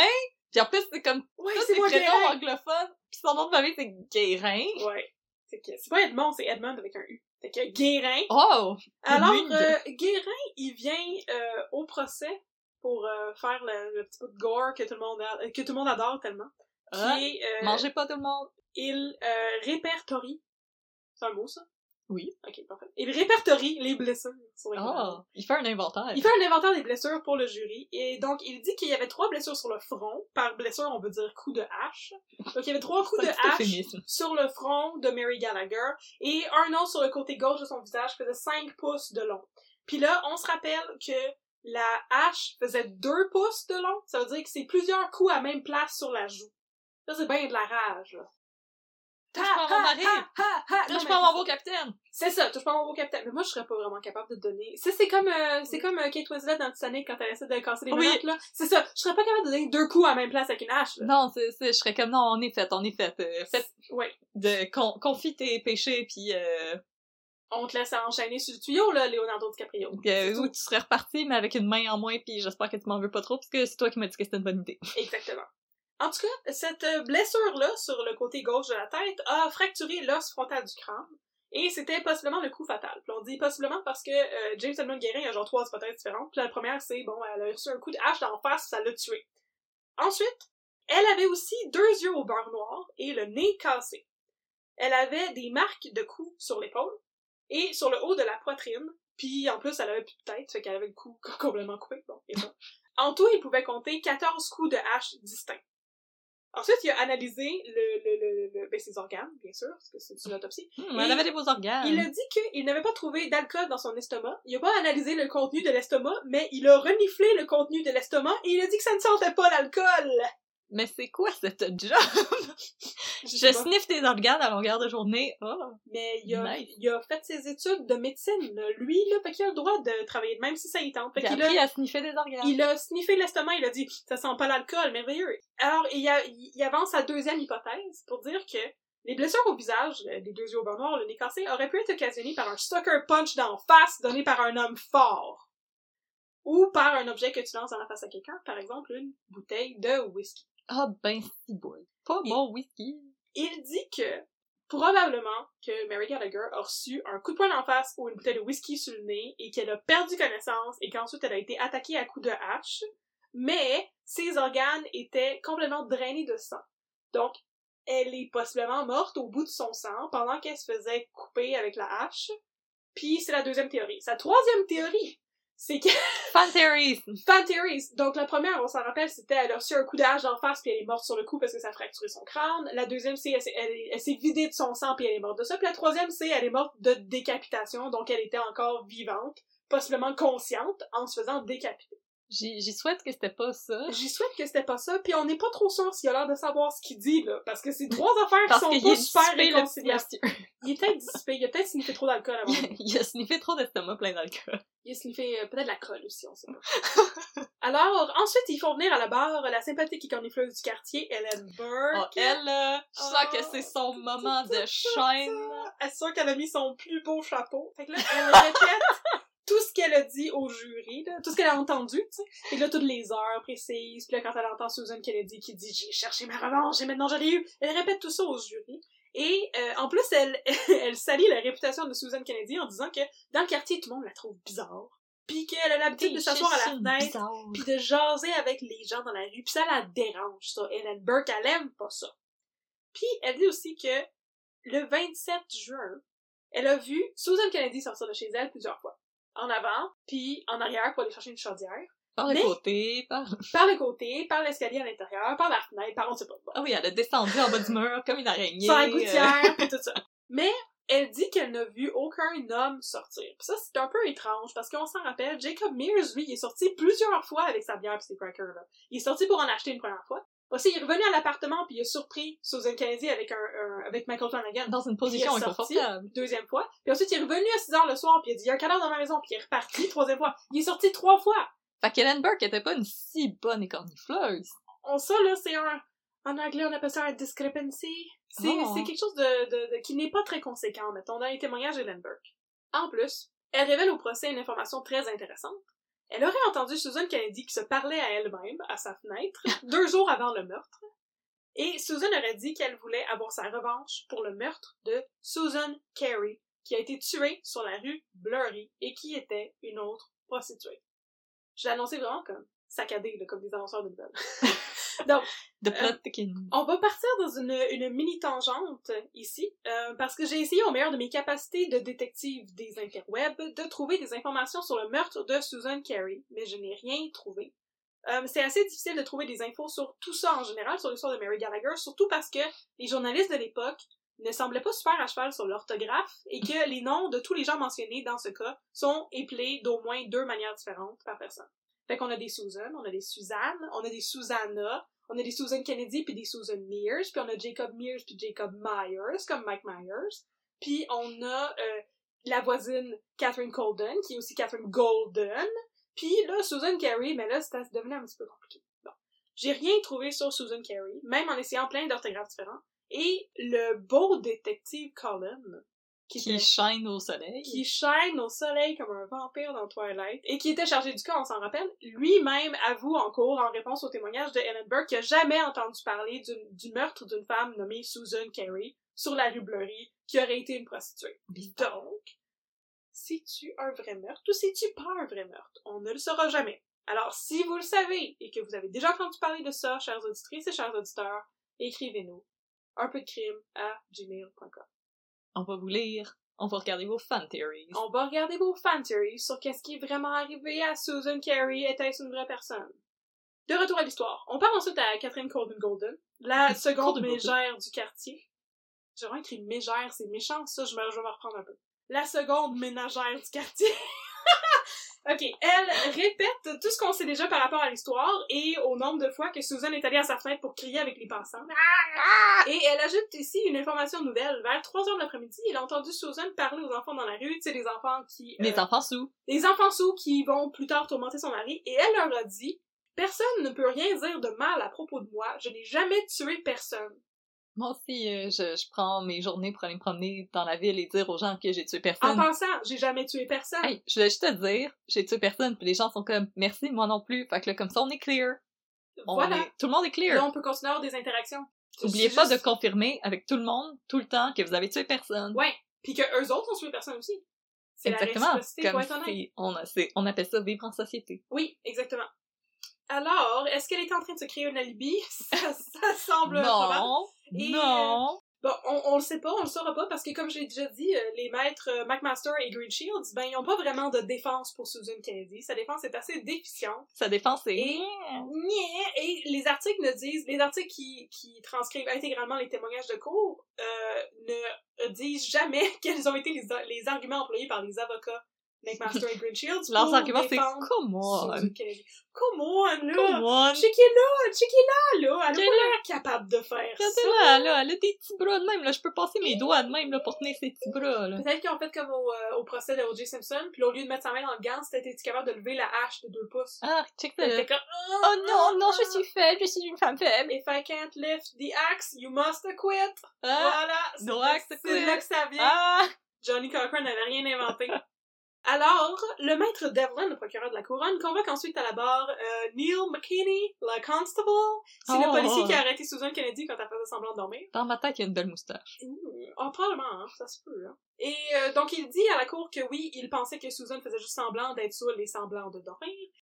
S1: Puis en plus, c'est comme,
S2: Oui,
S1: tous
S2: c'est
S1: ces
S2: moi
S1: prénoms anglophones. Puis son nom de famille, c'est Guérin.
S2: Ouais. C'est que, c'est pas Edmond, c'est Edmund avec un U. Fait que Guérin.
S1: Oh!
S2: Alors, euh, Guérin, il vient euh, au procès pour euh, faire le, le petit peu de gore que tout le monde, a- que tout le monde adore tellement. Qui
S1: Ah,
S2: est, euh,
S1: Mangez pas tout le monde.
S2: il euh, répertorie. C'est un mot, ça?
S1: Oui.
S2: Ok, parfait. Il répertorie les blessures sur les.
S1: Oh! Il fait un inventaire.
S2: Il fait un inventaire des blessures pour le jury, et donc il dit qu'il y avait trois blessures sur le front. Par blessure, on veut dire coup de hache. Donc il y avait trois coups de hache sur le front de Mary Gallagher, et un autre sur le côté gauche de son visage faisait 5 pouces de long. Puis là, on se rappelle que la hache faisait 2 pouces de long, ça veut dire que c'est plusieurs coups à même place sur la joue. Ça, c'est bien de la rage, là.
S1: Touche pas à mon mari! Touche pas à mon beau capitaine!
S2: c'est ça, touche pas mon beau capitaine. Mais moi, je serais pas vraiment capable de te donner. Ça, c'est comme, euh, c'est comme euh, Kate Winslet dans Titanic quand elle essaie de casser les
S1: Oui.
S2: menottes, là. C'est ça. Je serais pas capable de donner deux coups à la même place avec une hache, là.
S1: Non, c'est, c'est, je serais comme, non, on est fait, on est fait. Euh, faites
S2: Ouais.
S1: de, con, confie tes péchés, puis euh,
S2: On te laisse enchaîner sur le tuyau, là, Leonardo DiCaprio.
S1: euh, ou tu serais reparti, mais avec une main en moins, puis j'espère que tu m'en veux pas trop, parce que c'est toi qui m'as dit que c'était une bonne idée.
S2: Exactement. En tout cas, cette blessure-là, sur le côté gauche de la tête, a fracturé l'os frontal du crâne. Et c'était possiblement le coup fatal. Puis on dit possiblement parce que euh, James Edmund Guérin a genre trois hypothèses différentes. Puis la première, c'est, bon, elle a reçu un coup de hache d'en face, ça l'a tué. Ensuite, elle avait aussi deux yeux au beurre noir et le nez cassé. Elle avait des marques de coups sur l'épaule et sur le haut de la poitrine. Puis en plus, elle avait plus de tête, fait qu'elle avait le cou (laughs) complètement coupé. Bon, et ça. En tout, il pouvait compter 14 coups de hache distincts. Ensuite, il a analysé le, le, le, le- ben, ses organes, bien sûr, parce que c'est une autopsie. Et
S1: elle avait des beaux organes.
S2: Il a dit qu'il n'avait pas trouvé d'alcool dans son estomac. Il a pas analysé le contenu de l'estomac, mais il a reniflé le contenu de l'estomac et il a dit que ça ne sentait pas l'alcool.
S1: Mais c'est quoi cette job?
S2: Je
S1: Je sniffe tes organes à longueur de journée. Oh.
S2: Mais il a,
S1: Nice.
S2: il a fait ses études de médecine, là. lui, là, fait qu'il a le droit de travailler, même si ça y tente. Fait
S1: J'ai
S2: qu'il
S1: appris
S2: a,
S1: à sniffer des organes.
S2: il a sniffé l'estomac, il a dit « ça sent pas l'alcool, merveilleux ». Alors, il, a- il avance sa deuxième hypothèse pour dire que les blessures au visage, le- les deux yeux au beurre noir, le nez cassé, auraient pu être occasionnées par un sucker punch d'en face donné par un homme fort. Ou par un objet que tu lances dans la face à quelqu'un, par exemple une bouteille de whisky.
S1: Ah ben si boy. Pas mon whisky.
S2: Il dit que probablement que Mary Gallagher a reçu un coup de poing en face ou une bouteille de whisky sur le nez et qu'elle a perdu connaissance et qu'ensuite elle a été attaquée à coups de hache, mais ses organes étaient complètement drainés de sang. Donc, elle est possiblement morte au bout de son sang pendant qu'elle se faisait couper avec la hache. Puis c'est la deuxième théorie. Sa troisième théorie, c'est que
S1: Fan theories!
S2: Fan theories. Donc, la première, on s'en rappelle, c'était elle a reçu un coup d'âge d'en face puis elle est morte sur le coup parce que ça a fracturé son crâne. La deuxième, c'est elle s'est vidée de son sang puis elle est morte de ça. Puis la troisième, c'est elle est morte de décapitation, donc elle était encore vivante, possiblement consciente, en se faisant décapiter.
S1: J'y souhaite que c'était pas ça.
S2: J'y souhaite que c'était pas ça, puis on n'est pas trop sûr s'il a l'air de savoir ce qu'il dit, là, parce que c'est (laughs) trois affaires
S1: Parce
S2: qui sont pas super réconciliables. (laughs) Il est peut-être dissipé, il a peut-être sniffé trop d'alcool avant. (laughs)
S1: Il a sniffé trop d'estomac plein d'alcool.
S2: Il a sniffé euh, peut-être la colle aussi, on sait pas. Alors, ensuite, ils font venir à la barre la sympathique et cornifleuse du quartier, Helen Burke.
S1: Oh, elle, je sens
S2: Oh.
S1: que c'est son moment de shine.
S2: Elle est sûre qu'elle a mis son plus beau chapeau. Fait que là, elle répète tout ce qu'elle a dit au jury, là, tout ce qu'elle a entendu, tu sais. Que là, toutes les heures précises. Puis là, quand elle entend Susan Kennedy qui dit « J'ai cherché ma revanche et maintenant je l'ai eu », elle répète tout ça au jury. Et euh, en plus, elle, (laughs) elle salit la réputation de Susan Kennedy en disant que dans le quartier, tout le monde la trouve bizarre. Puis qu'elle a l'habitude de s'asseoir à la fenêtre puis de jaser avec les gens dans la rue, puis ça la dérange, ça. Helen Burke, elle aime pas ça. Puis elle dit aussi que le 27 juin, elle a vu Susan Kennedy sortir de chez elle plusieurs fois. En avant, puis en arrière pour aller chercher une chaudière.
S1: Par le
S2: Mais-
S1: côté, par... (laughs)
S2: Par le côté, par l'escalier à l'intérieur, par la fenêtre, par on sait pas. Bon.
S1: Ah oui, elle a descendu en bas du mur comme une araignée.
S2: Sur la
S1: euh,
S2: gouttière, puis tout ça. (laughs) Mais elle dit qu'elle n'a vu aucun homme sortir. Puis ça, c'est un peu étrange, parce qu'on s'en rappelle, Jacob Mears, lui, il est sorti plusieurs fois avec sa bière pis ses crackers, là. Il est sorti pour en acheter une première fois. Aussi, il est revenu à l'appartement puis il a surpris Susan Kennedy avec un, un- avec Michael Flanagan.
S1: Dans une position
S2: Il est sorti.
S1: inconfortable.
S2: Deuxième fois. Puis ensuite, il est revenu à 6 heures le soir puis il a dit, il y a un cadavre dans ma maison puis il est reparti. (laughs) Troisième fois. Il est sorti trois fois.
S1: Fait qu'Helen Burke était pas une si bonne écornifleuse.
S2: On, ça, là, c'est un, En anglais, on appelle ça un discrepancy. C'est
S1: Oh.
S2: c'est quelque chose de, de- de- qui n'est pas très conséquent, mettons, dans les témoignages d'Ellen Burke. En plus, elle révèle au procès une information très intéressante. Elle aurait entendu Susan Kennedy qui se parlait à elle-même, à sa fenêtre, (laughs) deux jours avant le meurtre. Et Susan aurait dit qu'elle voulait avoir sa revanche pour le meurtre de Susan Carey, qui a été tuée sur la rue Blurry et qui était une autre prostituée. Je l'ai annoncé vraiment comme saccadé, là, comme des annonceurs de nouvelles. (laughs) Donc,
S1: The plot thickens.
S2: on va partir dans une, une mini-tangente ici, euh, parce que j'ai essayé au meilleur de mes capacités de détective des interwebs de trouver des informations sur le meurtre de Susan Carey, mais je n'ai rien trouvé. Euh, c'est assez difficile de trouver des infos sur tout ça en général, sur l'histoire de Mary Gallagher, surtout parce que les journalistes de l'époque ne semblaient pas super à cheval sur l'orthographe et que les noms de tous les gens mentionnés dans ce cas sont épelés d'au moins deux manières différentes par personne. Fait qu'on a des Susan, on a des Suzanne, on a des Susanna, on a des Susan Kennedy puis des Susan Mears, puis on a Jacob Mears puis Jacob Myers, comme Mike Myers. Puis on a euh, la voisine Catherine Colden, qui est aussi Catherine Golden. Puis là, Susan Carey, mais là, c'est devenu un petit peu compliqué. Bon. J'ai rien trouvé sur Susan Carey, même en essayant plein d'orthographes différents. Et le beau détective Colin, qui,
S1: Qui
S2: était-
S1: shine au soleil.
S2: qui shine au soleil comme un vampire dans Twilight, et qui était chargé du cas, on s'en rappelle, lui-même avoue en cours, en réponse au témoignage de Ellen Burke, qu'il n'a jamais entendu parler du meurtre d'une femme nommée Susan Carey sur la rue qui aurait été une prostituée. Donc, c'est-tu un vrai meurtre ou c'est-tu pas un vrai meurtre? On ne le saura jamais. Alors, si vous le savez et que vous avez déjà entendu parler de ça, chers auditrices et chers auditeurs, écrivez-nous un peu de crime à gmail.com.
S1: On va vous lire. On va regarder vos fan theories.
S2: On va regarder vos fan theories sur qu'est-ce qui est vraiment arrivé à Susan Carey. Était-ce une vraie personne? De retour à l'histoire. On part ensuite à Catherine Colden Golden, la (laughs) seconde mégère du quartier. J'ai vraiment écrit mégère, c'est méchant, ça, je vais me reprendre un peu. La seconde ménagère du quartier. (laughs) ok, elle répète tout ce qu'on sait déjà par rapport à l'histoire et au nombre de fois que Susan est allée à sa fenêtre pour crier avec les passants. Et elle ajoute ici une information nouvelle. Vers 3 heures de l'après-midi, elle a entendu Susan parler aux enfants dans la rue, tu sais, les enfants qui... euh,
S1: Les enfants sous.
S2: les enfants sous qui vont plus tard tourmenter son mari, et elle leur a dit Personne ne peut rien dire de mal à propos de moi, je n'ai jamais tué personne.
S1: Moi aussi, euh, je, je prends mes journées pour aller me promener dans la ville et dire aux gens que j'ai tué
S2: En
S1: personne.
S2: pensant, j'ai jamais tué personne.
S1: Hey, je voulais juste te dire, j'ai tué personne, puis les gens sont comme, merci, moi non plus. Fait que là, comme ça, on est clear. On
S2: voilà.
S1: est- tout le monde est clear.
S2: Là, on peut continuer à avoir des interactions.
S1: Oubliez
S2: C'est
S1: pas
S2: juste-
S1: de confirmer avec tout le monde, tout le temps, que vous avez tué personne.
S2: Ouais, puis que eux autres ont tué personne aussi. C'est la
S1: Exactement.
S2: réciprocité,
S1: Comme c'est- on, a- on appelle ça vivre en société.
S2: Oui, exactement. Alors, est-ce qu'elle est en train de se créer un alibi? (laughs) Ça, ça semble probable.
S1: Non,
S2: Et,
S1: non.
S2: Bon, on, on le sait pas, on le saura pas, parce que comme j'ai déjà dit, euh, les maîtres euh, McMaster et Green Shields, ben, ils ont pas vraiment de défense pour Susan Kennedy. Sa défense est assez déficiente.
S1: Sa défense est...
S2: Et-! Et les articles ne disent, les articles qui, qui transcrivent intégralement les témoignages de cours, euh, ne disent jamais (laughs) quels ont été les, les arguments employés par les avocats McMaster et Green Shields
S1: Leurs arguments, c'est come on.
S2: Come on, là!
S1: Come on.
S2: Checkez là! Checkez là, là! Elle a pas l'air capable de faire ça!
S1: Regardez-la, là, elle a des petits bras de même, là. Je peux passer mes doigts de même, là, pour tenir ses petits bras, là.
S2: Peut-être qu'ils ont fait comme au, euh, au procès de O.J. Simpson, puis là, au lieu de mettre sa main dans le gant, c'était capable de lever la hache de deux pouces?
S1: Ah, check ça.
S2: comme,
S1: Oh non, non, je suis faible, je suis une femme faible.
S2: If I can't lift the axe, you must quit.
S1: Ah,
S2: voilà. c'est
S1: no
S2: de-
S1: axe to
S2: C'est
S1: quit.
S2: là que ça vient.
S1: ah.
S2: Johnny Cochran n'avait rien inventé. (laughs) Alors, le maître Devlin, le procureur de la couronne, convoque ensuite à la barre euh, Neil McKinney, le constable. C'est le
S1: Oh.
S2: policier qui a arrêté Susan Kennedy quand elle faisait semblant de dormir.
S1: Dans ma tête, il y a une belle moustache.
S2: Mmh, ah, probablement, hein, ça se peut. Hein. Et euh, donc, il dit à la cour que oui, il pensait que Susan faisait juste semblant d'être saoule et semblant de dormir.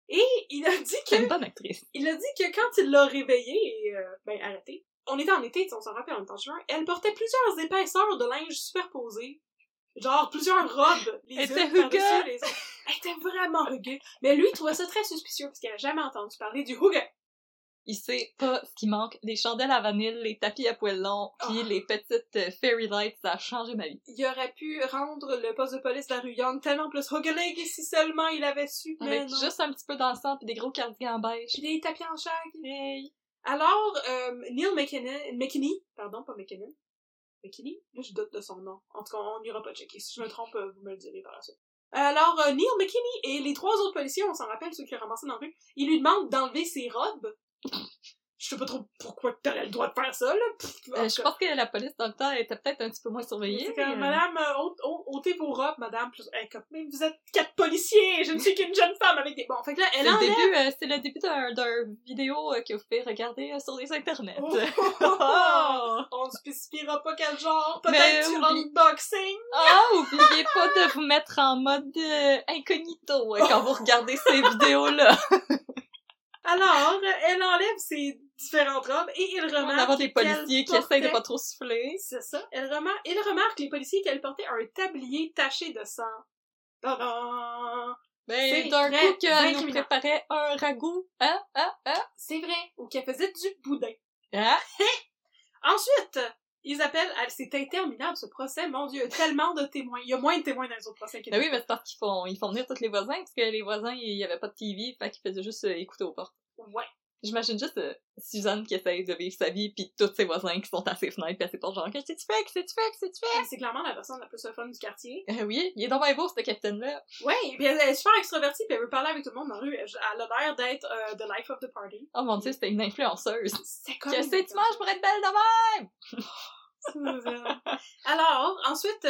S2: Et il a dit que
S1: une bonne actrice.
S2: il a dit que quand il l'a réveillée et, euh, ben, arrêtée, on était en été, on s'en rappelle, on était en juin, elle portait plusieurs épaisseurs de linge superposées. Genre, plusieurs robes, les unes par-dessus
S1: rugueux.
S2: les autres. Elle était vraiment rugueux. Mais lui, il trouvait ça très suspicieux parce qu'il avait jamais entendu parler du houga.
S1: Il sait pas ce qui manque. Les chandelles à vanille, les tapis à poils longs, puis
S2: Ah.
S1: les petites euh, fairy lights, ça a changé ma vie.
S2: Il aurait pu rendre le poste de police de la rue Young tellement plus hougaleg si seulement il avait su. Mais
S1: Avec
S2: non.
S1: juste un petit peu d'encens puis des gros cardigans beige.
S2: Puis des tapis en shag.
S1: Hey.
S2: Alors, euh, Neil McKinnon, McKinney, pardon, pas McKinnon, McKinney, là je doute de son nom. En tout cas, on n'ira pas checker. Si je me trompe, euh, vous me le direz par la suite. Alors, euh, Neil McKinney et les trois autres policiers, on s'en rappelle, ceux qui ramassé dans la rue, ils lui demandent d'enlever ses robes. Je sais pas trop pourquoi t'aurais le droit de faire ça, là. Pff, en
S1: Euh, je pense que la police, dans le temps, était peut-être un petit peu moins surveillée.
S2: C'est comme,
S1: euh,
S2: madame, euh, ôte- ôte- ôtez vos robes, madame. Plus, hey, comme, mais vous êtes quatre policiers, je ne suis qu'une jeune femme avec des... Bon, fait que là,
S1: C'est
S2: elle
S1: le
S2: enlève...
S1: début, euh, c'est le début d'un, vidéo que vous pouvez regarder sur les internets.
S2: Oh, oh, (laughs) oh. On ne spécifiera pas quel genre, peut-être du
S1: oublie-
S2: unboxing.
S1: Ah, oubliez pas de vous mettre en mode incognito quand vous regardez ces (laughs) vidéos-là.
S2: Alors, elle enlève ses différentes robes et il remarque
S1: des
S2: qu'elle
S1: policiers qui
S2: portait-
S1: essayent de pas trop souffler.
S2: C'est ça. Elle remarque, il remarque, les policiers, qu'elle portait un tablier taché de sang. Tadam!
S1: Ben,
S2: C'est
S1: d'un coup qu'elle nous préparait un ragoût. Hein? Hein? Hein?
S2: C'est vrai. Ou qu'elle faisait du boudin.
S1: Hein? (laughs)
S2: Ensuite, ils appellent, c'est interminable ce procès, mon dieu, tellement de témoins. Il y a moins de témoins dans les autres procès qu'il y
S1: Ben
S2: a
S1: oui, mais c'est parce qu'ils font, ils font venir tous les voisins, parce que les voisins, il y avait pas de TV, fait qu'ils faisaient juste euh, écouter aux portes.
S2: Ouais.
S1: J'imagine juste euh, Suzanne qui essaye de vivre sa vie, puis tous ses voisins qui sont à ses fenêtres, pis à ses portes, genre, qu'est-ce que tu fais, qu'est-ce que tu fais, qu'est-ce que tu fais?
S2: C'est clairement la personne la plus fun du quartier.
S1: Euh, oui, il est dans bien beau, ce capitaine-là.
S2: Ouais, puis elle est super extrovertie, puis elle veut parler avec tout le monde dans la rue. Elle a l'air d'être euh, the life of the party.
S1: Oh mon dieu, c'était une influenceuse.
S2: C'est comme...
S1: Qu'est-ce que tu manges pour être belle de même? (laughs)
S2: Alors, ensuite, euh,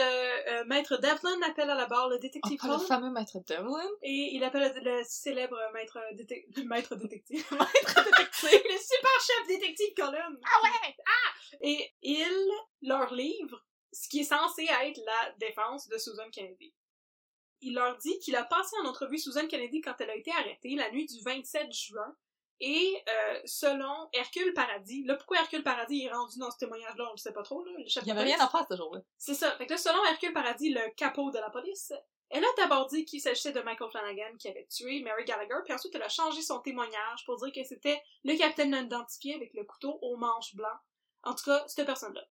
S2: euh, Maître Devlin appelle à la barre le détective
S1: le
S2: Hall
S1: fameux maître Devlin.
S2: et il appelle le, le célèbre maître, (laughs) maître détective. (laughs) maître détective! le super chef détective Colin! Ah ouais! Ah! Et il leur livre ce qui est censé être la défense de Susan Kennedy. Il leur dit qu'il a passé en entrevue Susan Kennedy quand elle a été arrêtée la nuit du 27 juin et euh, selon Hercule Paradis, là pourquoi Hercule Paradis est rendu dans ce témoignage-là, on le sait pas trop, là, le chef
S1: Il y
S2: de
S1: avait
S2: police.
S1: rien à faire ce jour-là.
S2: C'est ça. Fait que là, selon Hercule Paradis, le capot de la police, elle a d'abord dit qu'il s'agissait de Michael Flanagan qui avait tué Mary Gallagher, puis ensuite elle a changé son témoignage pour dire que c'était le capitaine non identifié avec le couteau au manche blanc. En tout cas, cette personne-là.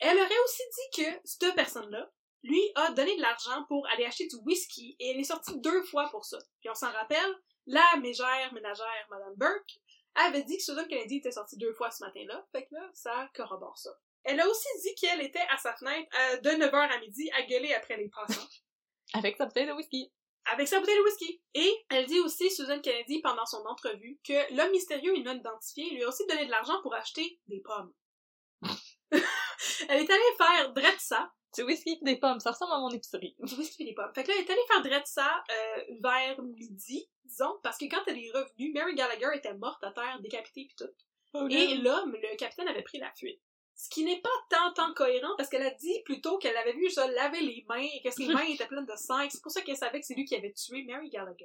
S2: Elle aurait aussi dit que cette personne-là, lui, a donné de l'argent pour aller acheter du whisky et elle est sortie deux fois pour ça. Puis on s'en rappelle, la mégère ménagère Madame Burke avait dit que Susan Kennedy était sortie deux fois ce matin-là, fait que là, ça corrobore ça. Elle a aussi dit qu'elle était à sa fenêtre euh, de 9h à midi à gueuler après les passants. (laughs)
S1: Avec sa bouteille de whisky.
S2: avec sa bouteille de whisky. Et elle dit aussi, Susan Kennedy, pendant son entrevue, que l'homme mystérieux et non identifié lui a aussi donné de l'argent pour acheter des pommes. (laughs) elle est allée faire drette ça,
S1: Du whisky et des pommes, ça ressemble à mon épicerie.
S2: du whisky et des pommes. Fait que là, elle est allée faire drette ça euh, vers midi, disons, parce que quand elle est revenue, Mary Gallagher était morte à terre, décapitée pis tout.
S1: Oh,
S2: Et l'homme, le capitaine, avait pris la fuite. Ce qui n'est pas tant, tant cohérent parce qu'elle a dit plutôt qu'elle avait vu ça laver les mains et que ses mains (laughs) étaient pleines de sang c'est pour ça qu'elle savait que c'est lui qui avait tué Mary Gallagher.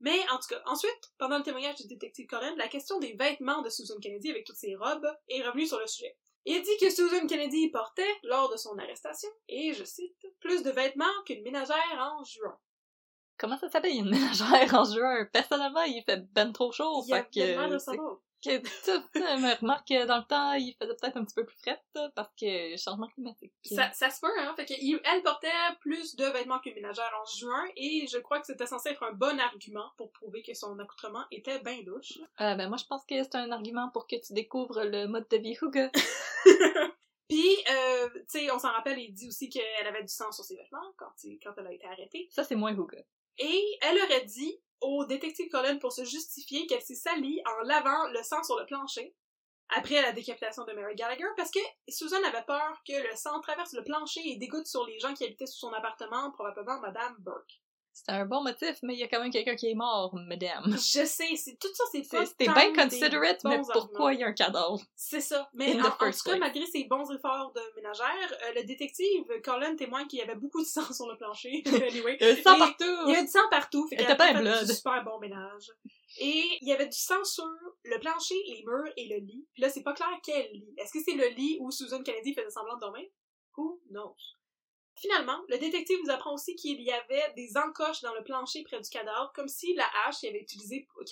S2: Mais en tout cas, ensuite, pendant le témoignage du détective Colin, la question des vêtements de Susan Kennedy avec toutes ses robes est revenue sur le sujet. Il dit que Susan Kennedy portait, lors de son arrestation, et je cite, plus de vêtements qu'une ménagère en juin.
S1: Comment ça s'appelle une (laughs) ménagère en juin? Personnellement, il fait ben trop chaud.
S2: Il y a
S1: fait que,
S2: de savoir.
S1: Que (laughs) euh, me remarque que dans le temps, il faisait peut-être un petit peu plus frais, parce que changement climatique.
S2: Ça, ça se peut, hein. Fait que, il- elle portait plus de vêtements qu'une ménagère en juin, et je crois que c'était censé être un bon argument pour prouver que son accoutrement était bien louche.
S1: Euh, ben moi, je pense que c'est un argument pour que tu découvres le mode de vie Hugo. (laughs)
S2: Puis, euh, tu sais, on s'en rappelle, il dit aussi qu'elle avait du sang sur ses vêtements quand, quand elle a été arrêtée.
S1: Ça, c'est moins Hugo.
S2: Et elle aurait dit au détective Colin pour se justifier qu'elle s'est salie en lavant le sang sur le plancher après la décapitation de Mary Gallagher parce que Susan avait peur que le sang traverse le plancher et dégoûte sur les gens qui habitaient sous son appartement, probablement Madame Burke.
S1: C'est un bon motif, mais il y a quand même quelqu'un qui est mort, madame.
S2: Je sais, c'est tout ça, c'est pas
S1: C'était bien considerate, mais pourquoi il y a un cadavre?
S2: C'est ça. Mais en, tout cas, malgré ses bons efforts de ménagère, euh, le détective Colin témoigne qu'il y avait beaucoup de sang sur le plancher. (laughs) anyway.
S1: Il y a du sang partout!
S2: Il y a du sang partout. Fait
S1: Elle était
S2: a
S1: pas blood.
S2: du super bon ménage. Et il y avait du sang sur le plancher, les murs et le lit. Puis là, c'est pas clair quel lit. Est-ce que c'est le lit où Susan Kennedy faisait semblant de dormir? Who knows? Finalement, le détective nous apprend aussi qu'il y avait des encoches dans le plancher près du cadavre, comme si la hache qui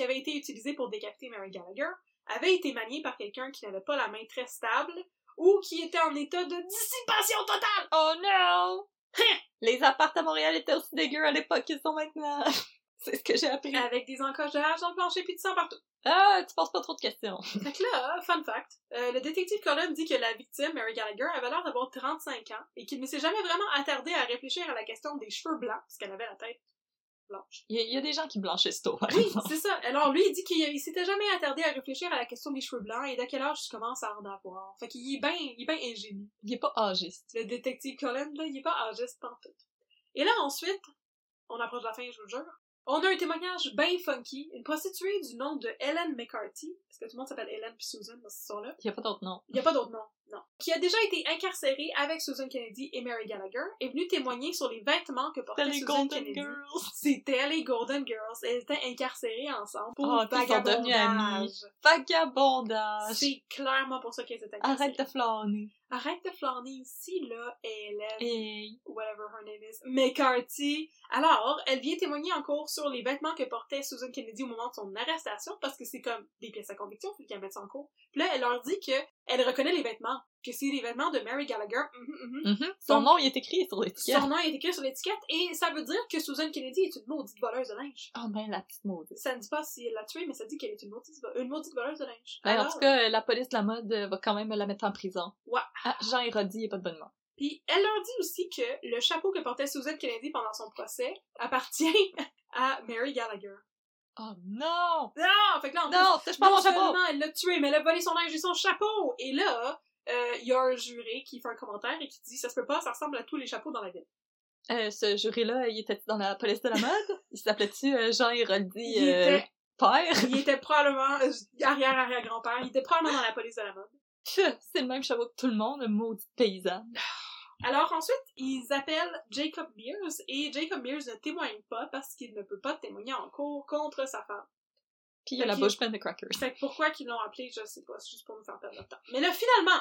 S2: avait, été utilisée pour décapiter Mary Gallagher avait été maniée par quelqu'un qui n'avait pas la main très stable ou qui était en état de dissipation totale!
S1: Oh no! (laughs) Les apparts à Montréal étaient aussi dégueux à l'époque qu'ils sont maintenant. (laughs) (laughs) c'est ce que j'ai appris.
S2: Avec des encoches de hache dans le plancher puis du sang partout.
S1: Ah, tu poses pas trop de questions. (laughs)
S2: Fait que là, fun fact, euh, le détective Colin dit que la victime, Mary Gallagher, avait l'air d'avoir 35 ans et qu'il ne s'est jamais vraiment attardé à réfléchir à la question des cheveux blancs, parce qu'elle avait la tête blanche.
S1: Il y, a, il y a des gens qui blanchissent tôt, par
S2: Oui, c'est ça. Alors lui, il dit qu'il il s'était jamais attardé à réfléchir à la question des cheveux blancs et d'à quel âge tu commences à en avoir. Fait qu'il est bien ben ingénieux.
S1: Il est pas âgiste.
S2: Le détective Colin, là, il est pas âgiste pantoute. Et là, ensuite, on approche de la fin, je vous le jure. On a un témoignage bien funky. Une prostituée du nom de Helen McCarthy, parce que tout le monde s'appelle Helen puis Susan dans cette histoire-là.
S1: Il y a pas d'autre nom.
S2: Il n'y a pas d'autre nom, non. Qui a déjà été incarcérée avec Susan Kennedy et Mary Gallagher, est venue témoigner sur les vêtements que portait Susan
S1: Golden
S2: Kennedy.
S1: Girls. (laughs)
S2: C'était les Golden Girls. Elles étaient incarcérées ensemble pour
S1: amies.
S2: vagabondage.
S1: Vagabondage.
S2: C'est clairement pour ça qu'elles étaient incarcérées.
S1: Arrête de flâner.
S2: Arrête de flâner ici, là, Hélène,
S1: Hey.
S2: whatever her name is, McCarthy. Alors, elle vient témoigner en cours sur les vêtements que portait Susan Kennedy au moment de son arrestation, parce que c'est comme des pièces à conviction, faut qu'elle mette ça en cours. Puis là, elle leur dit que elle reconnaît les vêtements, que c'est les vêtements de Mary Gallagher. Mhm, mhm.
S1: Mhm. Son nom, est écrit sur l'étiquette.
S2: Son nom est écrit sur l'étiquette, et ça veut dire que Susan Kennedy est une maudite voleuse de linge.
S1: Ah ben, la petite maudite.
S2: Ça ne dit pas si elle l'a tuée, mais ça dit qu'elle est une maudite, une maudite voleuse de linge.
S1: Ben, en
S2: Alors-
S1: tout cas, la police de la mode euh, va quand même la mettre en prison.
S2: Ouais.
S1: Ah, Jean Hérodi, il est pas de bonne humeur.
S2: Puis elle leur dit aussi que le chapeau que portait Susan Kennedy pendant son procès appartient (laughs) à Mary Gallagher.
S1: Oh non!
S2: Non! Fait que là, en plus,
S1: Non, touche pas
S2: non
S1: mon chapeau!
S2: elle l'a tué, mais elle a volé son linge et son chapeau! Et là, euh, il y a un juré qui fait un commentaire et qui dit « Ça se peut pas, ça ressemble à tous les chapeaux dans la ville.
S1: Euh, ce jury-là, il était dans la police de la mode? (laughs) Il s'appelait-tu euh, Jean Hérodi
S2: Il
S1: euh,
S2: était-
S1: père?
S2: Il était probablement euh, arrière-arrière-grand-père, il était probablement dans la police de la mode.
S1: C'est le même chapeau que tout le monde, le maudit paysan. (sighs) (sighs)
S2: Alors ensuite, ils appellent Jacob Mears et Jacob Mears ne témoigne pas parce qu'il ne peut pas témoigner en cours contre sa femme.
S1: Puis il y a la bouche pleine de crackers.
S2: Fait que pourquoi qu'ils l'ont appelé, je sais pas, c'est juste pour nous faire perdre notre temps. Mais là, finalement,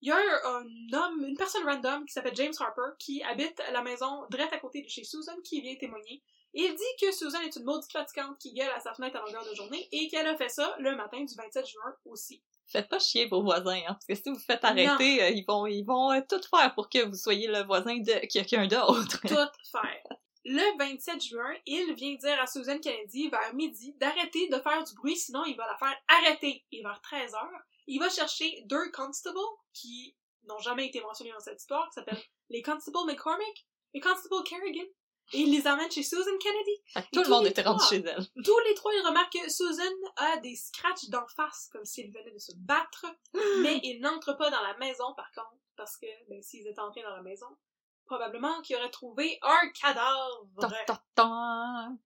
S2: il y a un, un homme, une personne random qui s'appelle James Harper qui habite la maison direct à côté de chez Susan qui vient témoigner. Et il dit que Susan est une maudite fatigante qui gueule à sa fenêtre à longueur de journée et qu'elle a fait ça le matin du 27 juin aussi.
S1: Faites pas chier vos voisins, hein, parce que si vous faites arrêter, euh, ils vont, ils vont euh, tout faire pour que vous soyez le voisin de quelqu'un d'autre.
S2: Tout faire. Le 27 juin, il vient dire à Susan Kennedy vers midi d'arrêter de faire du bruit, sinon il va la faire arrêter. Et vers 13 heures, il va chercher deux constables qui n'ont jamais été mentionnés dans cette histoire, qui s'appellent les constables McCormick et constable Kerrigan. Et il les emmène chez Susan Kennedy.
S1: Fait que
S2: Et
S1: tout le monde était rendu chez elle.
S2: Tous les trois, ils remarquent que Susan a des scratchs d'en face, comme s'il venait de se battre, (gasps) mais il n'entre pas dans la maison, par contre, parce que, ben, s'ils étaient entrés dans la maison, probablement qu'ils auraient trouvé un cadavre.
S1: Tan, tan, tan.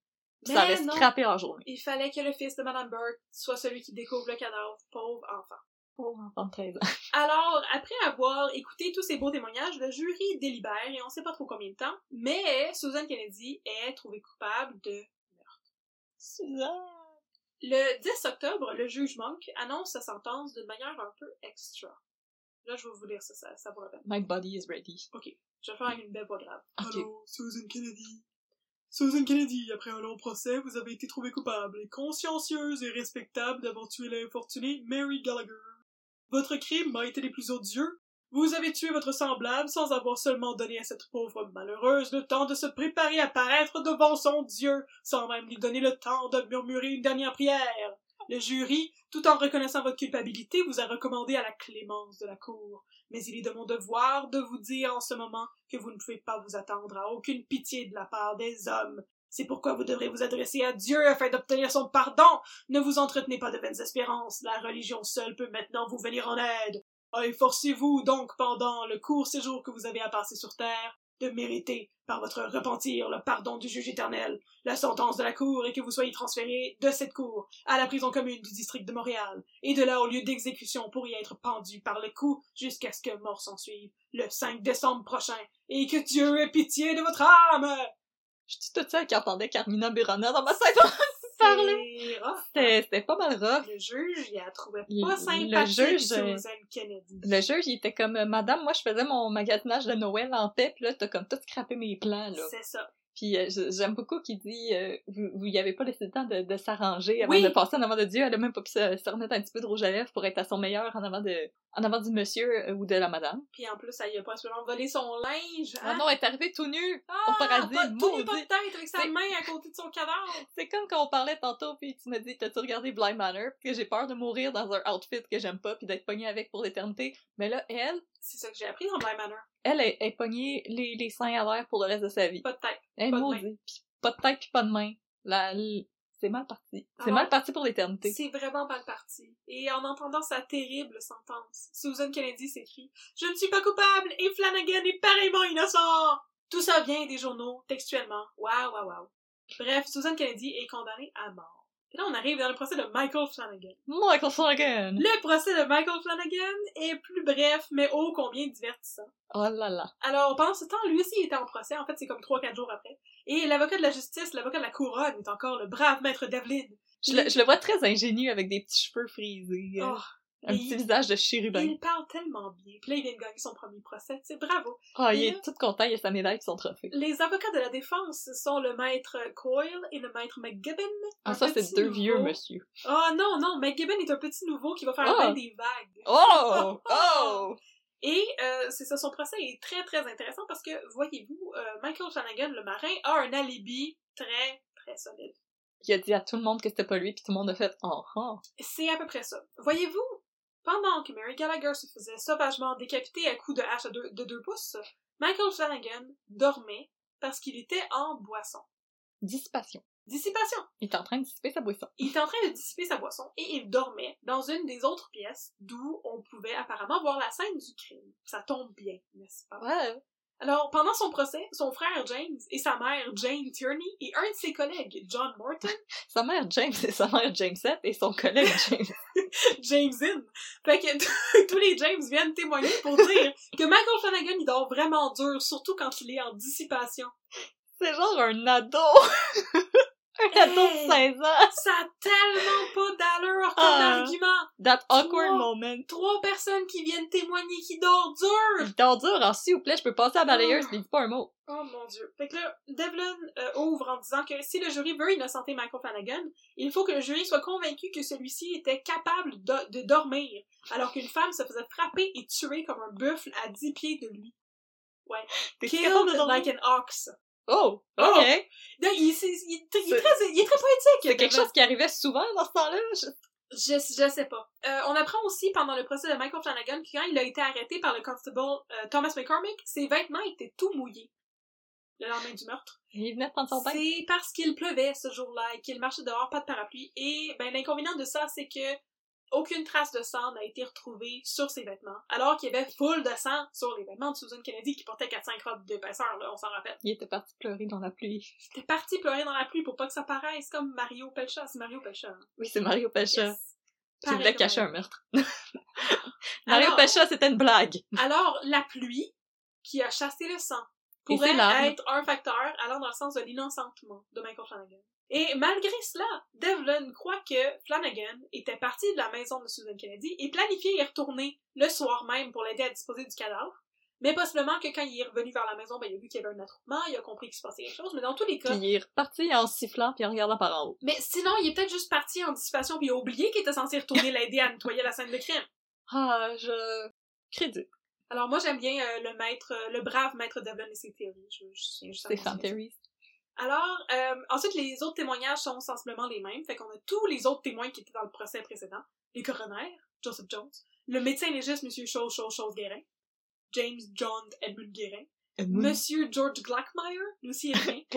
S2: Mais
S1: Ça
S2: non.
S1: scrappé en journée.
S2: Il fallait que le fils de Madame Burke soit celui qui découvre le cadavre, pauvre enfant.
S1: Pauvre enfant de 13 ans. (laughs)
S2: Alors, après avoir écouté tous ces beaux témoignages, le jury délibère, et on sait pas trop combien de temps, mais Susan Kennedy est trouvée coupable de
S1: Suzanne!
S2: Le 10 octobre, le juge Monk annonce sa sentence d'une manière un peu extra. Là, je vais vous lire ça, ça, ça vous rappelle.
S1: My body is ready.
S2: Je vais faire avec une belle voix grave.
S1: Ok.
S2: Allô, Susan Kennedy. Susan Kennedy, après un long procès, vous avez été trouvée coupable et consciencieuse et respectable d'avoir tué l'infortunée Mary Gallagher. Votre crime a été des plus odieux. Vous avez tué votre semblable sans avoir seulement donné à cette pauvre malheureuse le temps de se préparer à paraître devant son Dieu, sans même lui donner le temps de murmurer une dernière prière. Le jury, tout en reconnaissant votre culpabilité, vous a recommandé à la clémence de la cour. Mais il est de mon devoir de vous dire en ce moment que vous ne pouvez pas vous attendre à aucune pitié de la part des hommes. C'est pourquoi vous devrez vous adresser à Dieu afin d'obtenir son pardon. Ne vous entretenez pas de vaines espérances. La religion seule peut maintenant vous venir en aide. Ah, Efforcez-vous donc pendant le court séjour que vous avez à passer sur terre de mériter par votre repentir le pardon du juge éternel. La sentence de la cour est que vous soyez transféré de cette cour à la prison commune du district de Montréal, et de là au lieu d'exécution pour y être pendu par le cou jusqu'à ce que mort s'en suive, le 5 décembre prochain, et que Dieu ait pitié de votre âme!
S1: Je dis tout ça qui entendait Carmina Burana dans ma tête (laughs) parler.
S2: C'est rough.
S1: C'était pas mal rough.
S2: Le juge, il a trouvé
S1: Le-
S2: pas
S1: le
S2: sympathique
S1: juge, euh,
S2: Susan Kennedy.
S1: Le juge, il était comme, Madame, moi, je faisais mon magasinage de Noël en paix, pis là, t'as comme tout scrappé mes plans, là.
S2: C'est ça.
S1: Puis euh, j'aime beaucoup qu'il dit, euh, vous, vous y avez pas laissé le temps de, de s'arranger avant
S2: Oui.
S1: de passer en avant de Dieu. Elle a même pas pu se, se remettre un petit peu de rouge à lèvres pour être à son meilleur en avant de, en avant du monsieur euh, ou de la madame.
S2: Puis en plus, elle a pas seulement volé son linge.
S1: Ah
S2: hein?
S1: non, elle est arrivée tout nu
S2: Ah,
S1: au paradis,
S2: pas, tout nu, pas de tête, avec sa main à côté de son cadavre. (laughs)
S1: C'est comme quand on parlait tantôt, puis tu m'as dit, t'as-tu regardé Blind Manor? Puis que j'ai peur de mourir dans un outfit que j'aime pas, puis d'être pognée avec pour l'éternité. Mais là, elle,
S2: C'est ça que j'ai appris dans Blind Manor.
S1: elle est, est pognée les, les seins à l'air pour le reste de sa vie.
S2: Pas de tête.
S1: Elle est
S2: pas de
S1: maudite. Puis pas de tête pis pas de main. La... C'est mal parti. C'est mal parti pour l'éternité.
S2: C'est vraiment mal parti. Et en entendant sa terrible sentence, Susan Kennedy s'écrie « Je ne suis pas coupable et Flanagan est pareillement innocent! » Tout ça vient des journaux, textuellement. Waouh, waouh, waouh. Bref, Susan Kennedy est condamnée à mort. Et là, on arrive dans le procès de Michael Flanagan.
S1: Michael Flanagan!
S2: Le procès de Michael Flanagan est plus bref, mais ô combien divertissant.
S1: Oh là là.
S2: Alors, pendant ce temps, lui aussi il était en procès. En fait, c'est comme 3-4 jours après. Et l'avocat de la justice, l'avocat de la couronne, est encore le brave maître Devlin.
S1: Je le, je le vois très ingénu avec des petits cheveux frisés. euh,
S2: Oh,
S1: un
S2: et
S1: petit
S2: il-
S1: visage de chérubin.
S2: il parle tellement bien. Puis là, il vient de gagner son premier procès. C'est bravo.
S1: Oh, il est
S2: là-
S1: tout content, il a sa médaille et son trophée.
S2: Les avocats de la défense sont le maître Coyle et le maître McGibbon.
S1: Ah, ça, c'est deux
S2: nouveau.
S1: vieux monsieur.
S2: Oh non, non, McGibbon est un petit nouveau qui va faire
S1: Ah.
S2: bien des vagues.
S1: Oh! Oh! (laughs)
S2: Et euh, c'est ça, son procès est très très intéressant parce que, voyez-vous, euh, Michael Flanagan, le marin, a un alibi très très solide.
S1: Il a dit à tout le monde que c'était pas lui, puis tout le monde a fait « Oh, oh!
S2: C'est à peu près ça. Voyez-vous, pendant que Mary Gallagher se faisait sauvagement décapiter à coups de hache de deux pouces, Michael Flanagan dormait parce qu'il était en boisson.
S1: Dissipation.
S2: Dissipation.
S1: Il est en train de dissiper sa boisson.
S2: Il était en train de dissiper sa boisson et il dormait dans une des autres pièces d'où on pouvait apparemment voir la scène du crime. Ça tombe bien, n'est-ce pas?
S1: Ouais.
S2: Alors, pendant son procès, son frère James et sa mère Jane Tierney et un de ses collègues, John Morton, (laughs)
S1: Sa mère James et sa mère Jamesette et son collègue James. (laughs)
S2: James In. Fait que (laughs) tous les James viennent témoigner pour dire que Michael Flanagan, il dort vraiment dur, surtout quand il est en dissipation.
S1: C'est genre un ado! (laughs) un ado
S2: Hey!
S1: de 16 ans!
S2: Ça a tellement pas d'allure comme
S1: Ah.
S2: argument.
S1: That awkward
S2: Trois.
S1: moment.
S2: Trois personnes qui viennent témoigner qui dort dur.
S1: Il dort dur, alors s'il vous plaît, je peux passer à la balayeuse, puis il dit pas un mot.
S2: Oh mon dieu. Fait que là, Devlin euh, ouvre en disant que si le jury veut innocenter Michael Flanagan, il faut que le jury soit convaincu que celui-ci était capable de, de dormir, alors qu'une femme se faisait frapper et tuer comme un buffle à 10 pieds de lui.
S1: T'es
S2: Killed like an ox.
S1: Oh!
S2: Oh!
S1: Ok!
S2: Non, il, est très, il est
S1: C'est-
S2: très, il est très poétique.
S1: C'est quelque chose qui arrivait souvent dans ce temps-là? Je-
S2: Je, je sais pas. Euh, on apprend aussi pendant le procès de Michael Flanagan que quand il a été arrêté par le constable euh, Thomas McCormick, ses vêtements étaient tout mouillés. Le lendemain du meurtre.
S1: Il venait de prendre son bain.
S2: C'est parce qu'il pleuvait ce jour-là et qu'il marchait dehors, pas de parapluie. Et ben l'inconvénient de ça, c'est que aucune trace de sang n'a été retrouvée sur ses vêtements, alors qu'il y avait full de sang sur les vêtements de Susan Kennedy qui portait 4-5 robes d'épaisseur, là, on s'en rappelle.
S1: Il était parti pleurer dans la pluie.
S2: J'étais parti pleurer dans la pluie pour pas que ça paraisse comme Mario Pelcha. C'est Mario Pelcha. hein?
S1: Oui, c'est Mario Pelcha.
S2: Yes.
S1: Voulait
S2: Pareil
S1: cacher un meurtre. (laughs) Mario
S2: Alors-
S1: Pelcha, c'était une blague.
S2: Alors, la pluie qui a chassé le sang pourrait être un facteur allant dans le sens de l'innocentement de Michael Flanagan. Et malgré cela, Devlin croit que Flanagan était parti de la maison de Susan Kennedy et planifiait y retourner le soir même pour l'aider à disposer du cadavre. Mais possiblement que quand il est revenu vers la maison, ben, il a vu qu'il y avait un attroupement, il a compris qu'il se passait quelque chose, mais dans tous les cas...
S1: Puis il est reparti en sifflant puis en regardant par en haut.
S2: Mais sinon, il est peut-être juste parti en dissipation puis il a oublié qu'il était censé retourner l'aider à nettoyer la scène de crime.
S1: Ah, je... Crédit.
S2: Alors moi, j'aime bien euh, le maître, euh, le brave maître Devlin et ses théories. Je, je.
S1: Theories.
S2: Alors, euh, ensuite, les autres témoignages sont sensiblement les mêmes. Fait qu'on a tous les autres témoins qui étaient dans le procès précédent. Les coronaires, Joseph Jones. Le médecin légiste, Monsieur Chose, Chose, Chose Guérin. James John Edmund Guérin. Monsieur George Glackmeyer, lui aussi est bien. (laughs)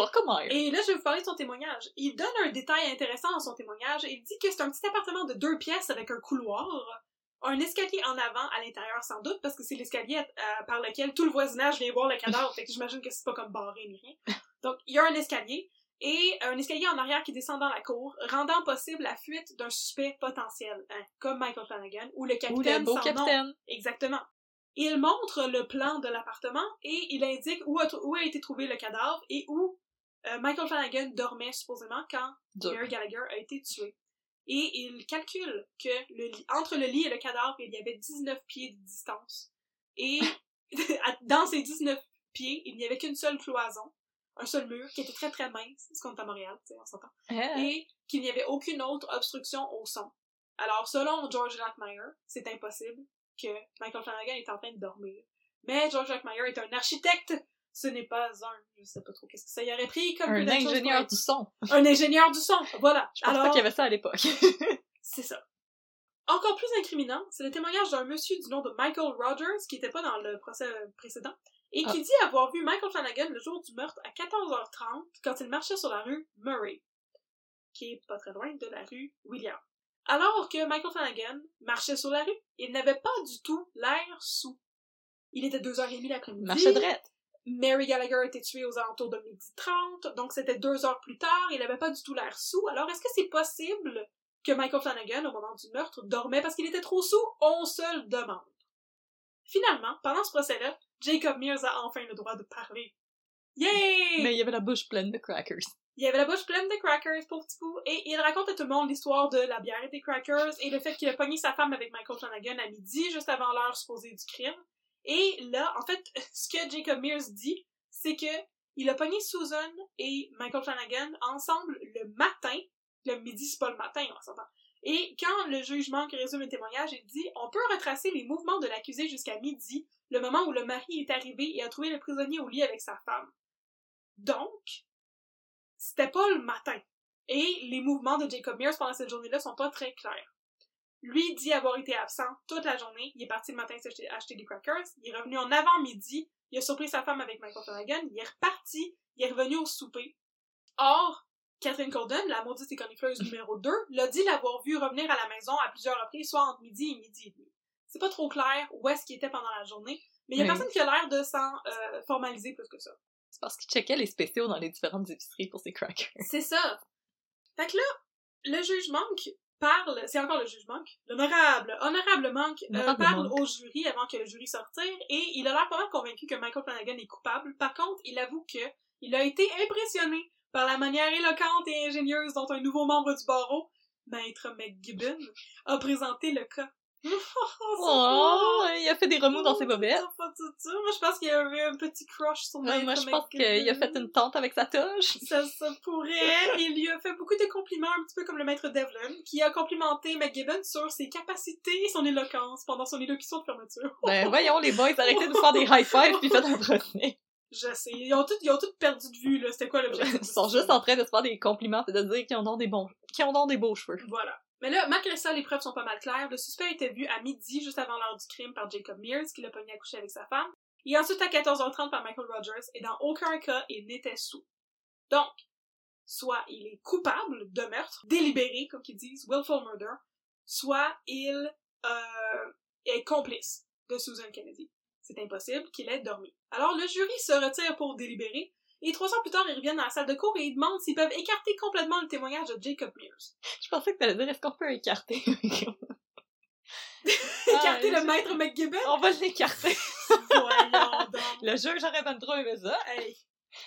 S2: Et là, je vais vous parler de son témoignage. Il donne un détail intéressant dans son témoignage. Il dit que c'est un petit appartement de deux pièces avec un couloir, un escalier en avant à l'intérieur sans doute, parce que c'est l'escalier euh, par lequel tout le voisinage vient voir le cadavre. fait que j'imagine que c'est pas comme barré ni rien. Donc, il y a un escalier et un escalier en arrière qui descend dans la cour, rendant possible la fuite d'un suspect potentiel, hein, comme Michael Flanagan ou le
S1: Ou
S2: capitaine
S1: le beau
S2: sans nom.
S1: capitaine.
S2: Exactement. Il montre le plan de l'appartement et il indique où a, où a été trouvé le cadavre et où euh, Michael Flanagan dormait supposément quand. Mary Gallagher a été tué. Et il calcule que le lit- entre le lit et le cadavre, il y avait 19 pieds de distance. Et (laughs) dans ces 19 pieds, il n'y avait qu'une seule cloison, un seul mur, qui était très très mince, parce qu'on est à Montréal, tu sais, on s'entend
S1: Ah.
S2: et qu'il n'y avait aucune autre obstruction au son. Alors, selon George Lackmeyer, c'est impossible que Michael Flanagan est en train de dormir. Mais George Lackmeyer est un architecte, ce n'est pas un, je sais pas trop qu'est-ce que ça y aurait pris comme
S1: Un ingénieur du son.
S2: Un ingénieur du son, voilà.
S1: Je pense
S2: Alors,
S1: pas qu'il y avait ça à l'époque. (laughs)
S2: c'est ça. Encore plus incriminant, c'est le témoignage d'un monsieur du nom de Michael Rogers, qui était pas dans le procès précédent, et qui
S1: Ah.
S2: dit avoir vu Michael Flanagan le jour du meurtre à 14h30 quand il marchait sur la rue Murray, qui est pas très loin de la rue William. Alors que Michael Flanagan marchait sur la rue, il n'avait pas du tout l'air sous. Il était 2h30 l'après-midi.
S1: Marche drette.
S2: Mary Gallagher a été tuée aux alentours de midi 30, donc c'était deux heures plus tard, il avait pas du tout l'air sous. Alors, est-ce que c'est possible que Michael Flanagan, au moment du meurtre, dormait parce qu'il était trop sous? On se le demande. Finalement, pendant ce procès-là, Jacob Mears a enfin le droit de parler. Yay!
S1: Mais il y avait la bouche pleine de crackers.
S2: Il avait la bouche pleine de crackers, pour petit coup, et il raconte à tout le monde l'histoire de la bière et des crackers et le fait qu'il a pogné sa femme avec Michael Flanagan à midi, juste avant l'heure supposée du crime. Et là, en fait, (laughs) ce que Jacob Mears dit, c'est que il a pogné Susan et Michael Flanagan ensemble le matin. Le midi, c'est pas le matin, on s'entend. Et quand le jugement qui résume le témoignage, il dit on peut retracer les mouvements de l'accusé jusqu'à midi, le moment où le mari est arrivé et a trouvé le prisonnier au lit avec sa femme. Donc, c'était pas le matin. Et les mouvements de Jacob Mears pendant cette journée-là sont pas très clairs. Lui dit avoir été absent toute la journée. Il est parti le matin acheter des crackers. Il est revenu en avant-midi. Il a surpris sa femme avec Michael Flanagan. Il est reparti. Il est revenu au souper. Or, Catherine Corden, la maudite écornifleuse numéro 2, l'a dit l'avoir vu revenir à la maison à plusieurs reprises, soit entre midi et midi et demi. C'est pas trop clair où est-ce qu'il était pendant la journée, mais il y a
S1: Oui.
S2: personne qui a l'air de s'en euh, formaliser plus que ça.
S1: C'est parce qu'il checkait les spéciaux dans les différentes épiceries pour ses crackers.
S2: C'est ça. Fait que là, le juge Monk parle, c'est encore le juge Monk, l'honorable, honorable Monk, euh, parle au jury avant que le jury sortir et il a l'air pas mal convaincu que Michael Flanagan est coupable. Par contre, il avoue que il a été impressionné par la manière éloquente et ingénieuse dont un nouveau membre du barreau, Maître McGibbon, a présenté le cas.
S1: Oh, il a fait des remous dans ses bobettes.
S2: C'est pas tout ça. Moi, je pense qu'il avait un petit crush sur Maître
S1: moi, je pense qu'il a fait une tente avec sa toge. (laughs)
S2: Ça, ça pourrait. Il lui a fait beaucoup de compliments, un petit peu comme le maître Devlin, qui a complimenté McGibbon sur ses capacités et son éloquence pendant son élocution de fermeture.
S1: Ben, voyons, les boys, arrêtez de faire des high-fives pis faites un procès.
S2: Je sais. Ils ont tous, ils ont tous perdu de vue, là. C'était quoi l'objectif?
S1: Ils sont juste en train de se faire des compliments et de dire qu'ils ont donc des bons, qu'ils ont donc des beaux cheveux.
S2: Voilà. Mais là, malgré ça, les preuves sont pas mal claires. Le suspect a été vu à midi, juste avant l'heure du crime, par Jacob Mears, qui l'a pogné à coucher avec sa femme. Et ensuite à 14h30 par Michael Rogers, et dans aucun cas, il n'était sous. Donc, soit il est coupable de meurtre, délibéré, comme qu'ils disent, willful murder, soit il euh, est complice de Susan Kennedy. C'est impossible qu'il ait dormi. Alors le jury se retire pour délibérer, et trois ans plus tard, ils reviennent dans la salle de cours et ils demandent s'ils peuvent écarter complètement le témoignage de Jacob Mears. (laughs)
S1: Je pensais que t'allais dire, est-ce qu'on peut écarter? (laughs)
S2: Écarter
S1: Ah,
S2: le
S1: je-
S2: maître McGibbon?
S1: On va l'écarter.
S2: Voyons (laughs) donc.
S1: Le juge aurait bien trop aimé ça.
S2: Hey.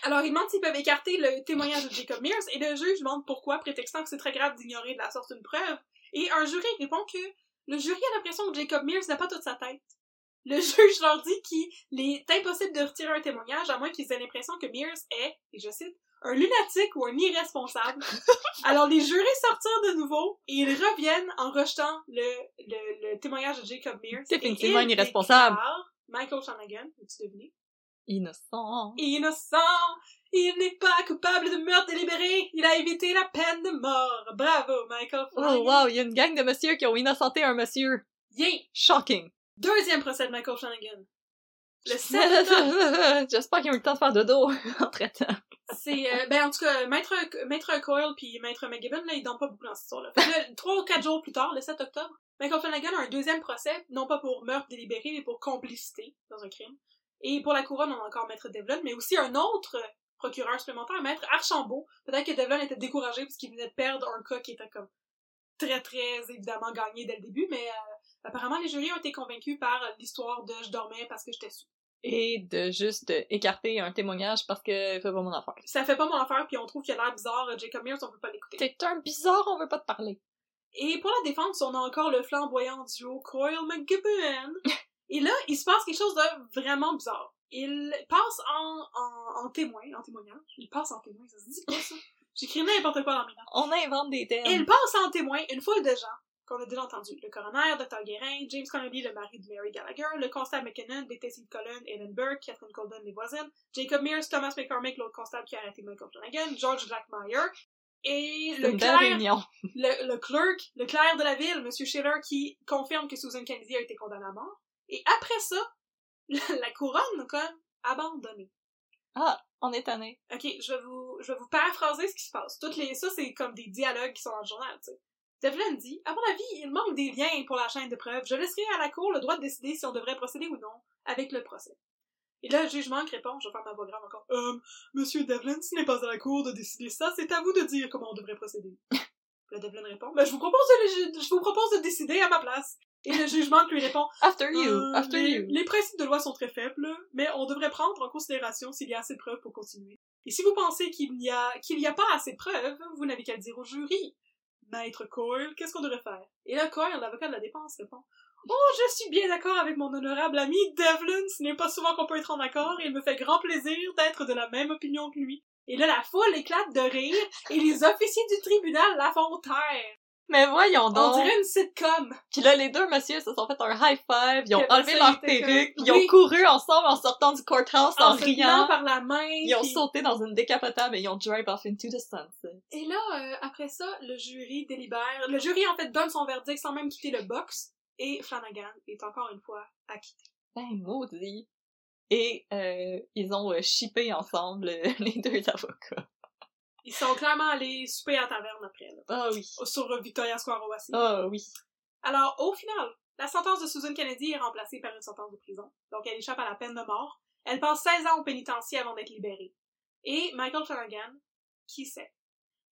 S2: Alors, ils demandent s'ils peuvent écarter le témoignage de Jacob Mears, et le juge demande pourquoi, prétextant que c'est très grave d'ignorer de la sorte une preuve. Et un jury répond que le jury a l'impression que Jacob Mears n'a pas toute sa tête. Le (laughs) juge leur dit qu'il est impossible de retirer un témoignage à moins qu'ils aient l'impression que Mears est, et je cite, un lunatique ou un irresponsable. (laughs) Alors les jurés sortirent de nouveau et ils reviennent en rejetant le, le, le témoignage de Jacob Mears.
S1: Définitivement
S2: Et
S1: un irresponsable.
S2: déclarent Michael Flanagan, as-tu deviné?
S1: Innocent.
S2: Innocent! Il n'est pas coupable de meurtre délibéré! Il a évité la peine de mort! Bravo, Michael
S1: Oh wow, il y a une gang de messieurs qui ont innocenté un monsieur.
S2: Yeah!
S1: Shocking.
S2: Deuxième procès de Michael Flanagan. Le (laughs) 7 octobre.
S1: J'espère qu'ils ont eu le temps de faire dodo (laughs) entre-temps.
S2: C'est, euh, ben, en tout cas, Maître, Maître Coyle puis Maître McGibbon, là, ils donnent pas beaucoup dans cette histoire-là. Trois ou quatre jours plus tard, le 7 octobre, Michael Flanagan a un deuxième procès, non pas pour meurtre délibéré, mais pour complicité dans un crime. Et pour la couronne, on a encore Maître Devlin, mais aussi un autre procureur supplémentaire, Maître Archambault. Peut-être que Devlin était découragé parce qu'il venait de perdre un cas qui était comme très, très évidemment gagné dès le début, mais euh, apparemment, les jurys ont été convaincus par l'histoire de « je dormais parce que j'étais sous ».
S1: Et de juste écarter un témoignage parce que fait pas mon affaire.
S2: Ça fait pas mon affaire, puis on trouve qu'il a l'air bizarre, Jacob Mears, on peut pas l'écouter.
S1: T'es un bizarre, on veut pas te parler.
S2: Et pour la défense, on a encore le flamboyant duo Coyle McGibbon. (laughs) Et là, il se passe quelque chose de vraiment bizarre. Il passe en, en, en témoin, en témoignage. Il passe en témoin, ça se dit pas ça? J'écris n'importe quoi dans mes notes.
S1: On invente des thèmes.
S2: Il passe en témoin une foule de gens qu'on a déjà entendu. Le coroner, Dr. Guérin, James Connolly, le mari de Mary Gallagher, le constable McKinnon, Détective Cullen, Ellen Burke, Catherine Colden, les voisines, Jacob Mears, Thomas McCormick, l'autre constable qui a arrêté Michael Flanagan, George Blackmeyer, et le clerc le, le clerk, le clerc de la ville, M. Schiller, qui confirme que Susan Kennedy a été condamnée à mort. Et après ça, la, (laughs) la couronne, comme, abandonnée.
S1: Ah, on est tanné.
S2: Ok, je vais vous, je vais vous paraphraser ce qui se passe. Toutes les, ça, c'est comme des dialogues qui sont dans le journal, tu sais. Devlin dit, à mon avis, il manque des liens pour la chaîne de preuves. Je laisserai à la cour le droit de décider si on devrait procéder ou non avec le procès. Et là, le juge manque répond, je vais faire ma voix grave encore, euh, monsieur Devlin, ce n'est pas à la cour de décider ça, c'est à vous de dire comment on devrait procéder. (laughs) le Devlin répond, ben, je vous propose de, je vous propose de décider à ma place. Et le jugement lui répond, (laughs)
S1: After you,
S2: euh,
S1: after
S2: les,
S1: you.
S2: les principes de loi sont très faibles, mais on devrait prendre en considération s'il y a assez de preuves pour continuer. Et si vous pensez qu'il n'y a, qu'il n'y a pas assez de preuves, vous n'avez qu'à le dire au jury. Maître Coyle, qu'est-ce qu'on devrait faire? Et là, Coyle, l'avocat de la défense, répond, Oh, je suis bien d'accord avec mon honorable ami Devlin, ce n'est pas souvent qu'on peut être en accord, et il me fait grand plaisir d'être de la même opinion que lui. Et là, la foule éclate de rire, et les officiers du tribunal la font taire.
S1: Mais voyons
S2: On
S1: donc.
S2: dirait une sitcom.
S1: Puis là, les deux messieurs se sont fait un high five, ils ont
S2: Que
S1: enlevé leur perruque, ils
S2: Oui.
S1: ont couru ensemble en sortant du courthouse en,
S2: En
S1: riant.
S2: par la main.
S1: Ils ont
S2: puis-
S1: sauté dans une décapotable et ils ont drive off into the sunset.
S2: Et là, euh, après ça, le jury délibère. Le jury, en fait, donne son verdict sans même quitter le box. Et Flanagan est encore une fois acquitté.
S1: Ben, maudit. Et euh, ils ont euh, shippé ensemble euh, (laughs) les deux avocats.
S2: Ils sont clairement allés souper à taverne après, là.
S1: Ah oui.
S2: Sur Victoria Square Wassi.
S1: Ah oui.
S2: Alors, au final, la sentence de Susan Kennedy est remplacée par une sentence de prison. Donc, elle échappe à la peine de mort. Elle passe 16 ans au pénitencier avant d'être libérée. Et Michael Flanagan, qui sait?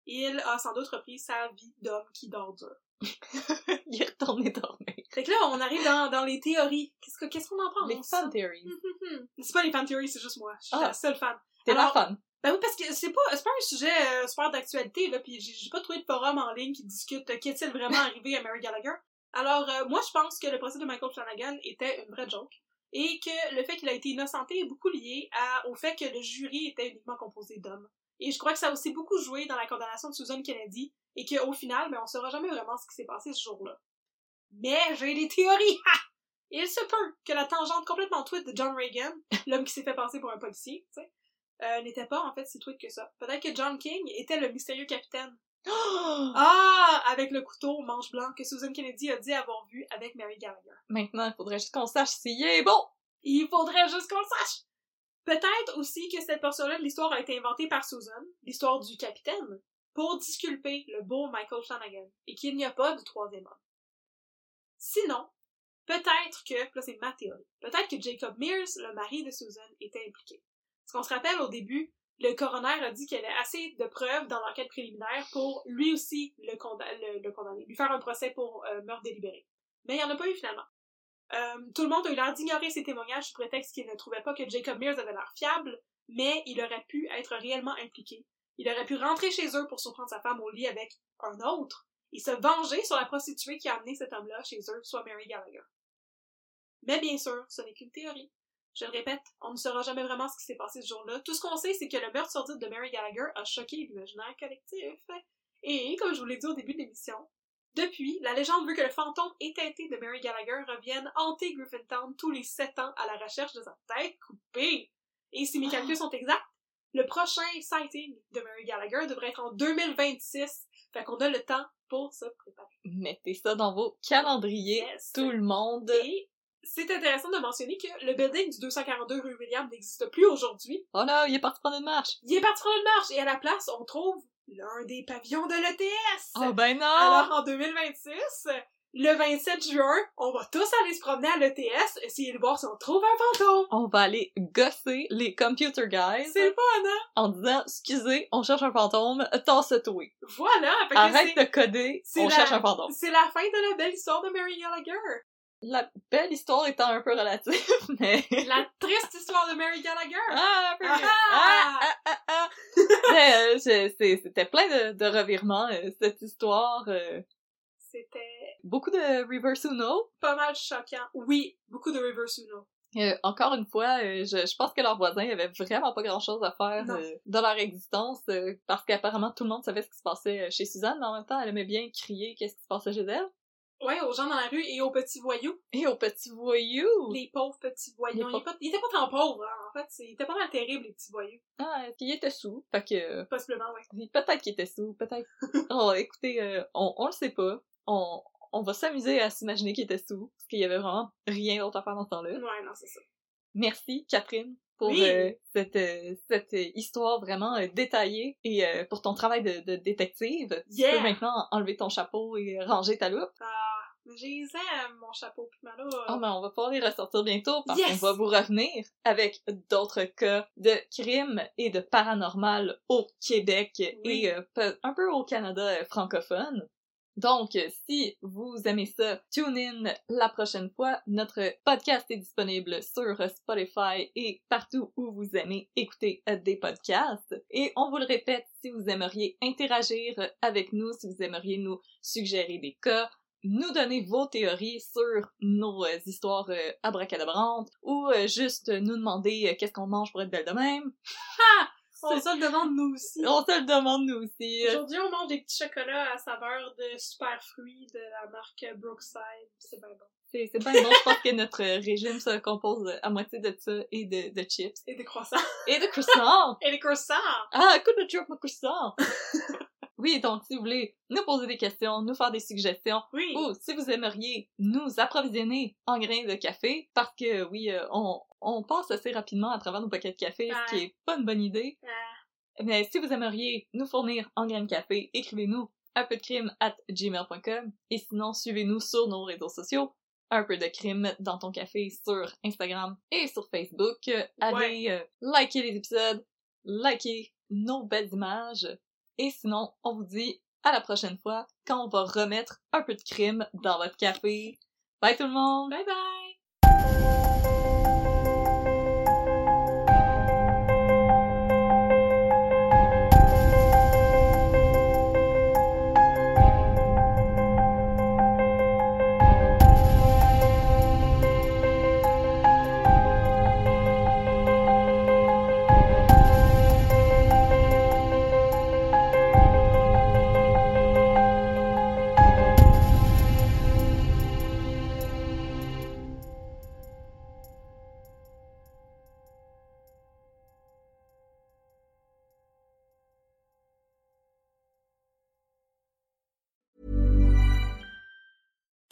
S2: Il a sans doute repris sa vie d'homme qui dort dur. (laughs)
S1: Il est retourné dormir.
S2: Fait que là, on arrive dans, dans les théories. Qu'est-ce que- qu'est-ce qu'on en pense?
S1: Les fan theories. (laughs)
S2: C'est pas les fan theories, c'est juste moi. Je suis
S1: Ah.
S2: la seule fan.
S1: T'es la fan.
S2: Ben oui, parce que c'est pas, c'est pas un sujet euh, super d'actualité, là, pis j'ai j'ai pas trouvé de forum en ligne qui discute euh, qu'est-il vraiment (laughs) arrivé à Mary Gallagher. Alors, euh, moi, je pense que le procès de Michael Flanagan était une vraie joke, et que le fait qu'il a été innocenté est beaucoup lié à, au fait que le jury était uniquement composé d'hommes. Et je crois que ça a aussi beaucoup joué dans la condamnation de Susan Kennedy, et qu'au final, ben, on saura jamais vraiment ce qui s'est passé ce jour-là. Mais j'ai des théories! (laughs) Ha! Il se peut que la tangente complètement tweet de John Reagan, l'homme qui s'est fait passer pour un policier, tu sais, euh, n'était pas en fait si tweet que ça. Peut-être que John King était le mystérieux capitaine. (gasps) Ah! Avec le couteau au manche blanc que Susan Kennedy a dit avoir vu avec Mary Gallagher.
S1: Maintenant, il faudrait juste qu'on sache s'il est bon.
S2: Il faudrait juste qu'on le sache! Peut-être aussi que cette portion-là de l'histoire a été inventée par Susan, l'histoire du capitaine, pour disculper le beau Michael Flanagan, et qu'il n'y a pas de troisième homme. Sinon, peut-être que, là c'est ma théorie, peut-être que Jacob Mears, le mari de Susan, était impliqué. Parce qu'on se rappelle au début, le coroner a dit qu'il y avait assez de preuves dans l'enquête préliminaire pour lui aussi le condamner, lui faire un procès pour euh, meurtre délibéré. Mais il n'y en a pas eu finalement. Euh, tout le monde a eu l'air d'ignorer ces témoignages sous prétexte qu'il ne trouvait pas que Jacob Mears avait l'air fiable, mais il aurait pu être réellement impliqué. Il aurait pu rentrer chez eux pour surprendre sa femme au lit avec un autre et se venger sur la prostituée qui a amené cet homme-là chez eux, soit Mary Gallagher. Mais bien sûr, ce n'est qu'une théorie. Je le répète, on ne saura jamais vraiment ce qui s'est passé ce jour-là. Tout ce qu'on sait, c'est que le meurtre sordide de Mary Gallagher a choqué l'imaginaire collectif. Et, comme je vous l'ai dit au début de l'émission, depuis, la légende veut que le fantôme éteinté de Mary Gallagher revienne hanter Griffintown tous les sept ans à la recherche de sa tête coupée. Et si mes calculs sont exacts, le prochain sighting de Mary Gallagher devrait être en 2026. Fait qu'on a le temps pour se préparer.
S1: Mettez ça dans vos calendriers,
S2: Yes.
S1: tout le monde.
S2: Et c'est intéressant de mentionner que le building du 242 rue William n'existe plus aujourd'hui.
S1: Oh là, il est parti prendre une marche.
S2: Il est parti prendre une marche et à la place, on trouve l'un des pavillons de l'ETS.
S1: Oh ben non!
S2: Alors en 2026, le 27 juin, on va tous aller se promener à l'ETS, essayer de voir si on trouve un fantôme.
S1: on va aller gosser les computer guys
S2: C'est le fun, hein?
S1: en disant excusez, on cherche un fantôme, tasse toi.
S2: Voilà.
S1: Arrête de coder, on
S2: la-
S1: cherche un fantôme.
S2: C'est la fin de la belle histoire de Mary Gallagher.
S1: La belle histoire étant un peu relative, (laughs) mais
S2: La triste histoire de Mary Gallagher.
S1: ah, un peu
S2: Ah!
S1: ah, ah, ah, ah. Euh, c'était plein de, de revirements euh, cette histoire. euh,
S2: C'était
S1: beaucoup de reverse Uno.
S2: pas mal choquant. Oui, beaucoup de reverse Uno.
S1: Euh, encore une fois, euh, je, je pense que leurs voisins avaient vraiment pas grand chose à faire euh, dans leur existence euh, parce qu'apparemment tout le monde savait ce qui se passait chez Suzanne, mais en même temps elle aimait bien crier qu'est-ce qui se passait chez elle.
S2: Ouais, aux gens dans la rue et aux petits voyous.
S1: Et au petit voyou!
S2: Les pauvres petits voyous. Ils étaient pas, ils étaient pas tant pauvres, hein. En fait, ils étaient pas mal terribles, les petits voyous.
S1: Ah, il était sous, fait que
S2: Possiblement, ouais.
S1: peut-être qu'il était sous, peut-être. (laughs) oh, écoutez, euh, on, on le sait pas. On, on va s'amuser à s'imaginer qu'il était sous, parce qu'il y avait vraiment rien d'autre à faire dans ce temps-là.
S2: Ouais, non, c'est ça.
S1: Merci, Catherine, pour
S2: Oui.
S1: euh, cette, euh, cette euh, histoire vraiment euh, détaillée et euh, pour ton travail de, de détective. Tu peux maintenant enlever ton chapeau et ranger ta loupe.
S2: Ah, mais j'ai les aime, mon chapeau pis ma loupe.
S1: Oh, mais on va pouvoir les ressortir bientôt parce
S2: Yes!
S1: qu'on va vous revenir avec d'autres cas de crimes et de paranormal au Québec
S2: Oui.
S1: et un peu au Canada francophone. Donc, si vous aimez ça, tune in la prochaine fois. Notre podcast est disponible sur Spotify et partout où vous aimez écouter euh, des podcasts. Et on vous le répète, si vous aimeriez interagir avec nous, si vous aimeriez nous suggérer des cas, nous donner vos théories sur nos euh, histoires euh, abracadabrantes ou juste nous demander qu'est-ce qu'on mange pour être belle de même.
S2: On se le demande nous aussi.
S1: On se le demande nous aussi.
S2: Aujourd'hui, on mange des petits chocolats à saveur de super fruits de la marque Brookside. C'est bien bon.
S1: C'est c'est bien bon, je pense que notre régime se compose à moitié de ça et de, de chips.
S2: Et des croissants.
S1: Et de croissants!
S2: Et des croissants!
S1: Ah, écoute le drop mon croissant! (laughs) oui, donc si vous voulez nous poser des questions, nous faire des suggestions,
S2: Oui.
S1: ou si vous aimeriez nous approvisionner en grains de café, parce que oui, euh, on, on passe assez rapidement à travers nos paquets de café, ce qui
S2: Ouais.
S1: est pas une bonne idée.
S2: Ah,
S1: Mais si vous aimeriez nous fournir en grains de café, écrivez-nous un peu de crime at gmail.com et sinon suivez-nous sur nos réseaux sociaux. Un peu de crime dans ton café sur Instagram et sur Facebook. Allez euh, liker les épisodes, liker nos belles images et sinon on vous dit à la prochaine fois quand on va remettre un peu de crime dans votre café. Bye tout le monde!
S2: bye bye!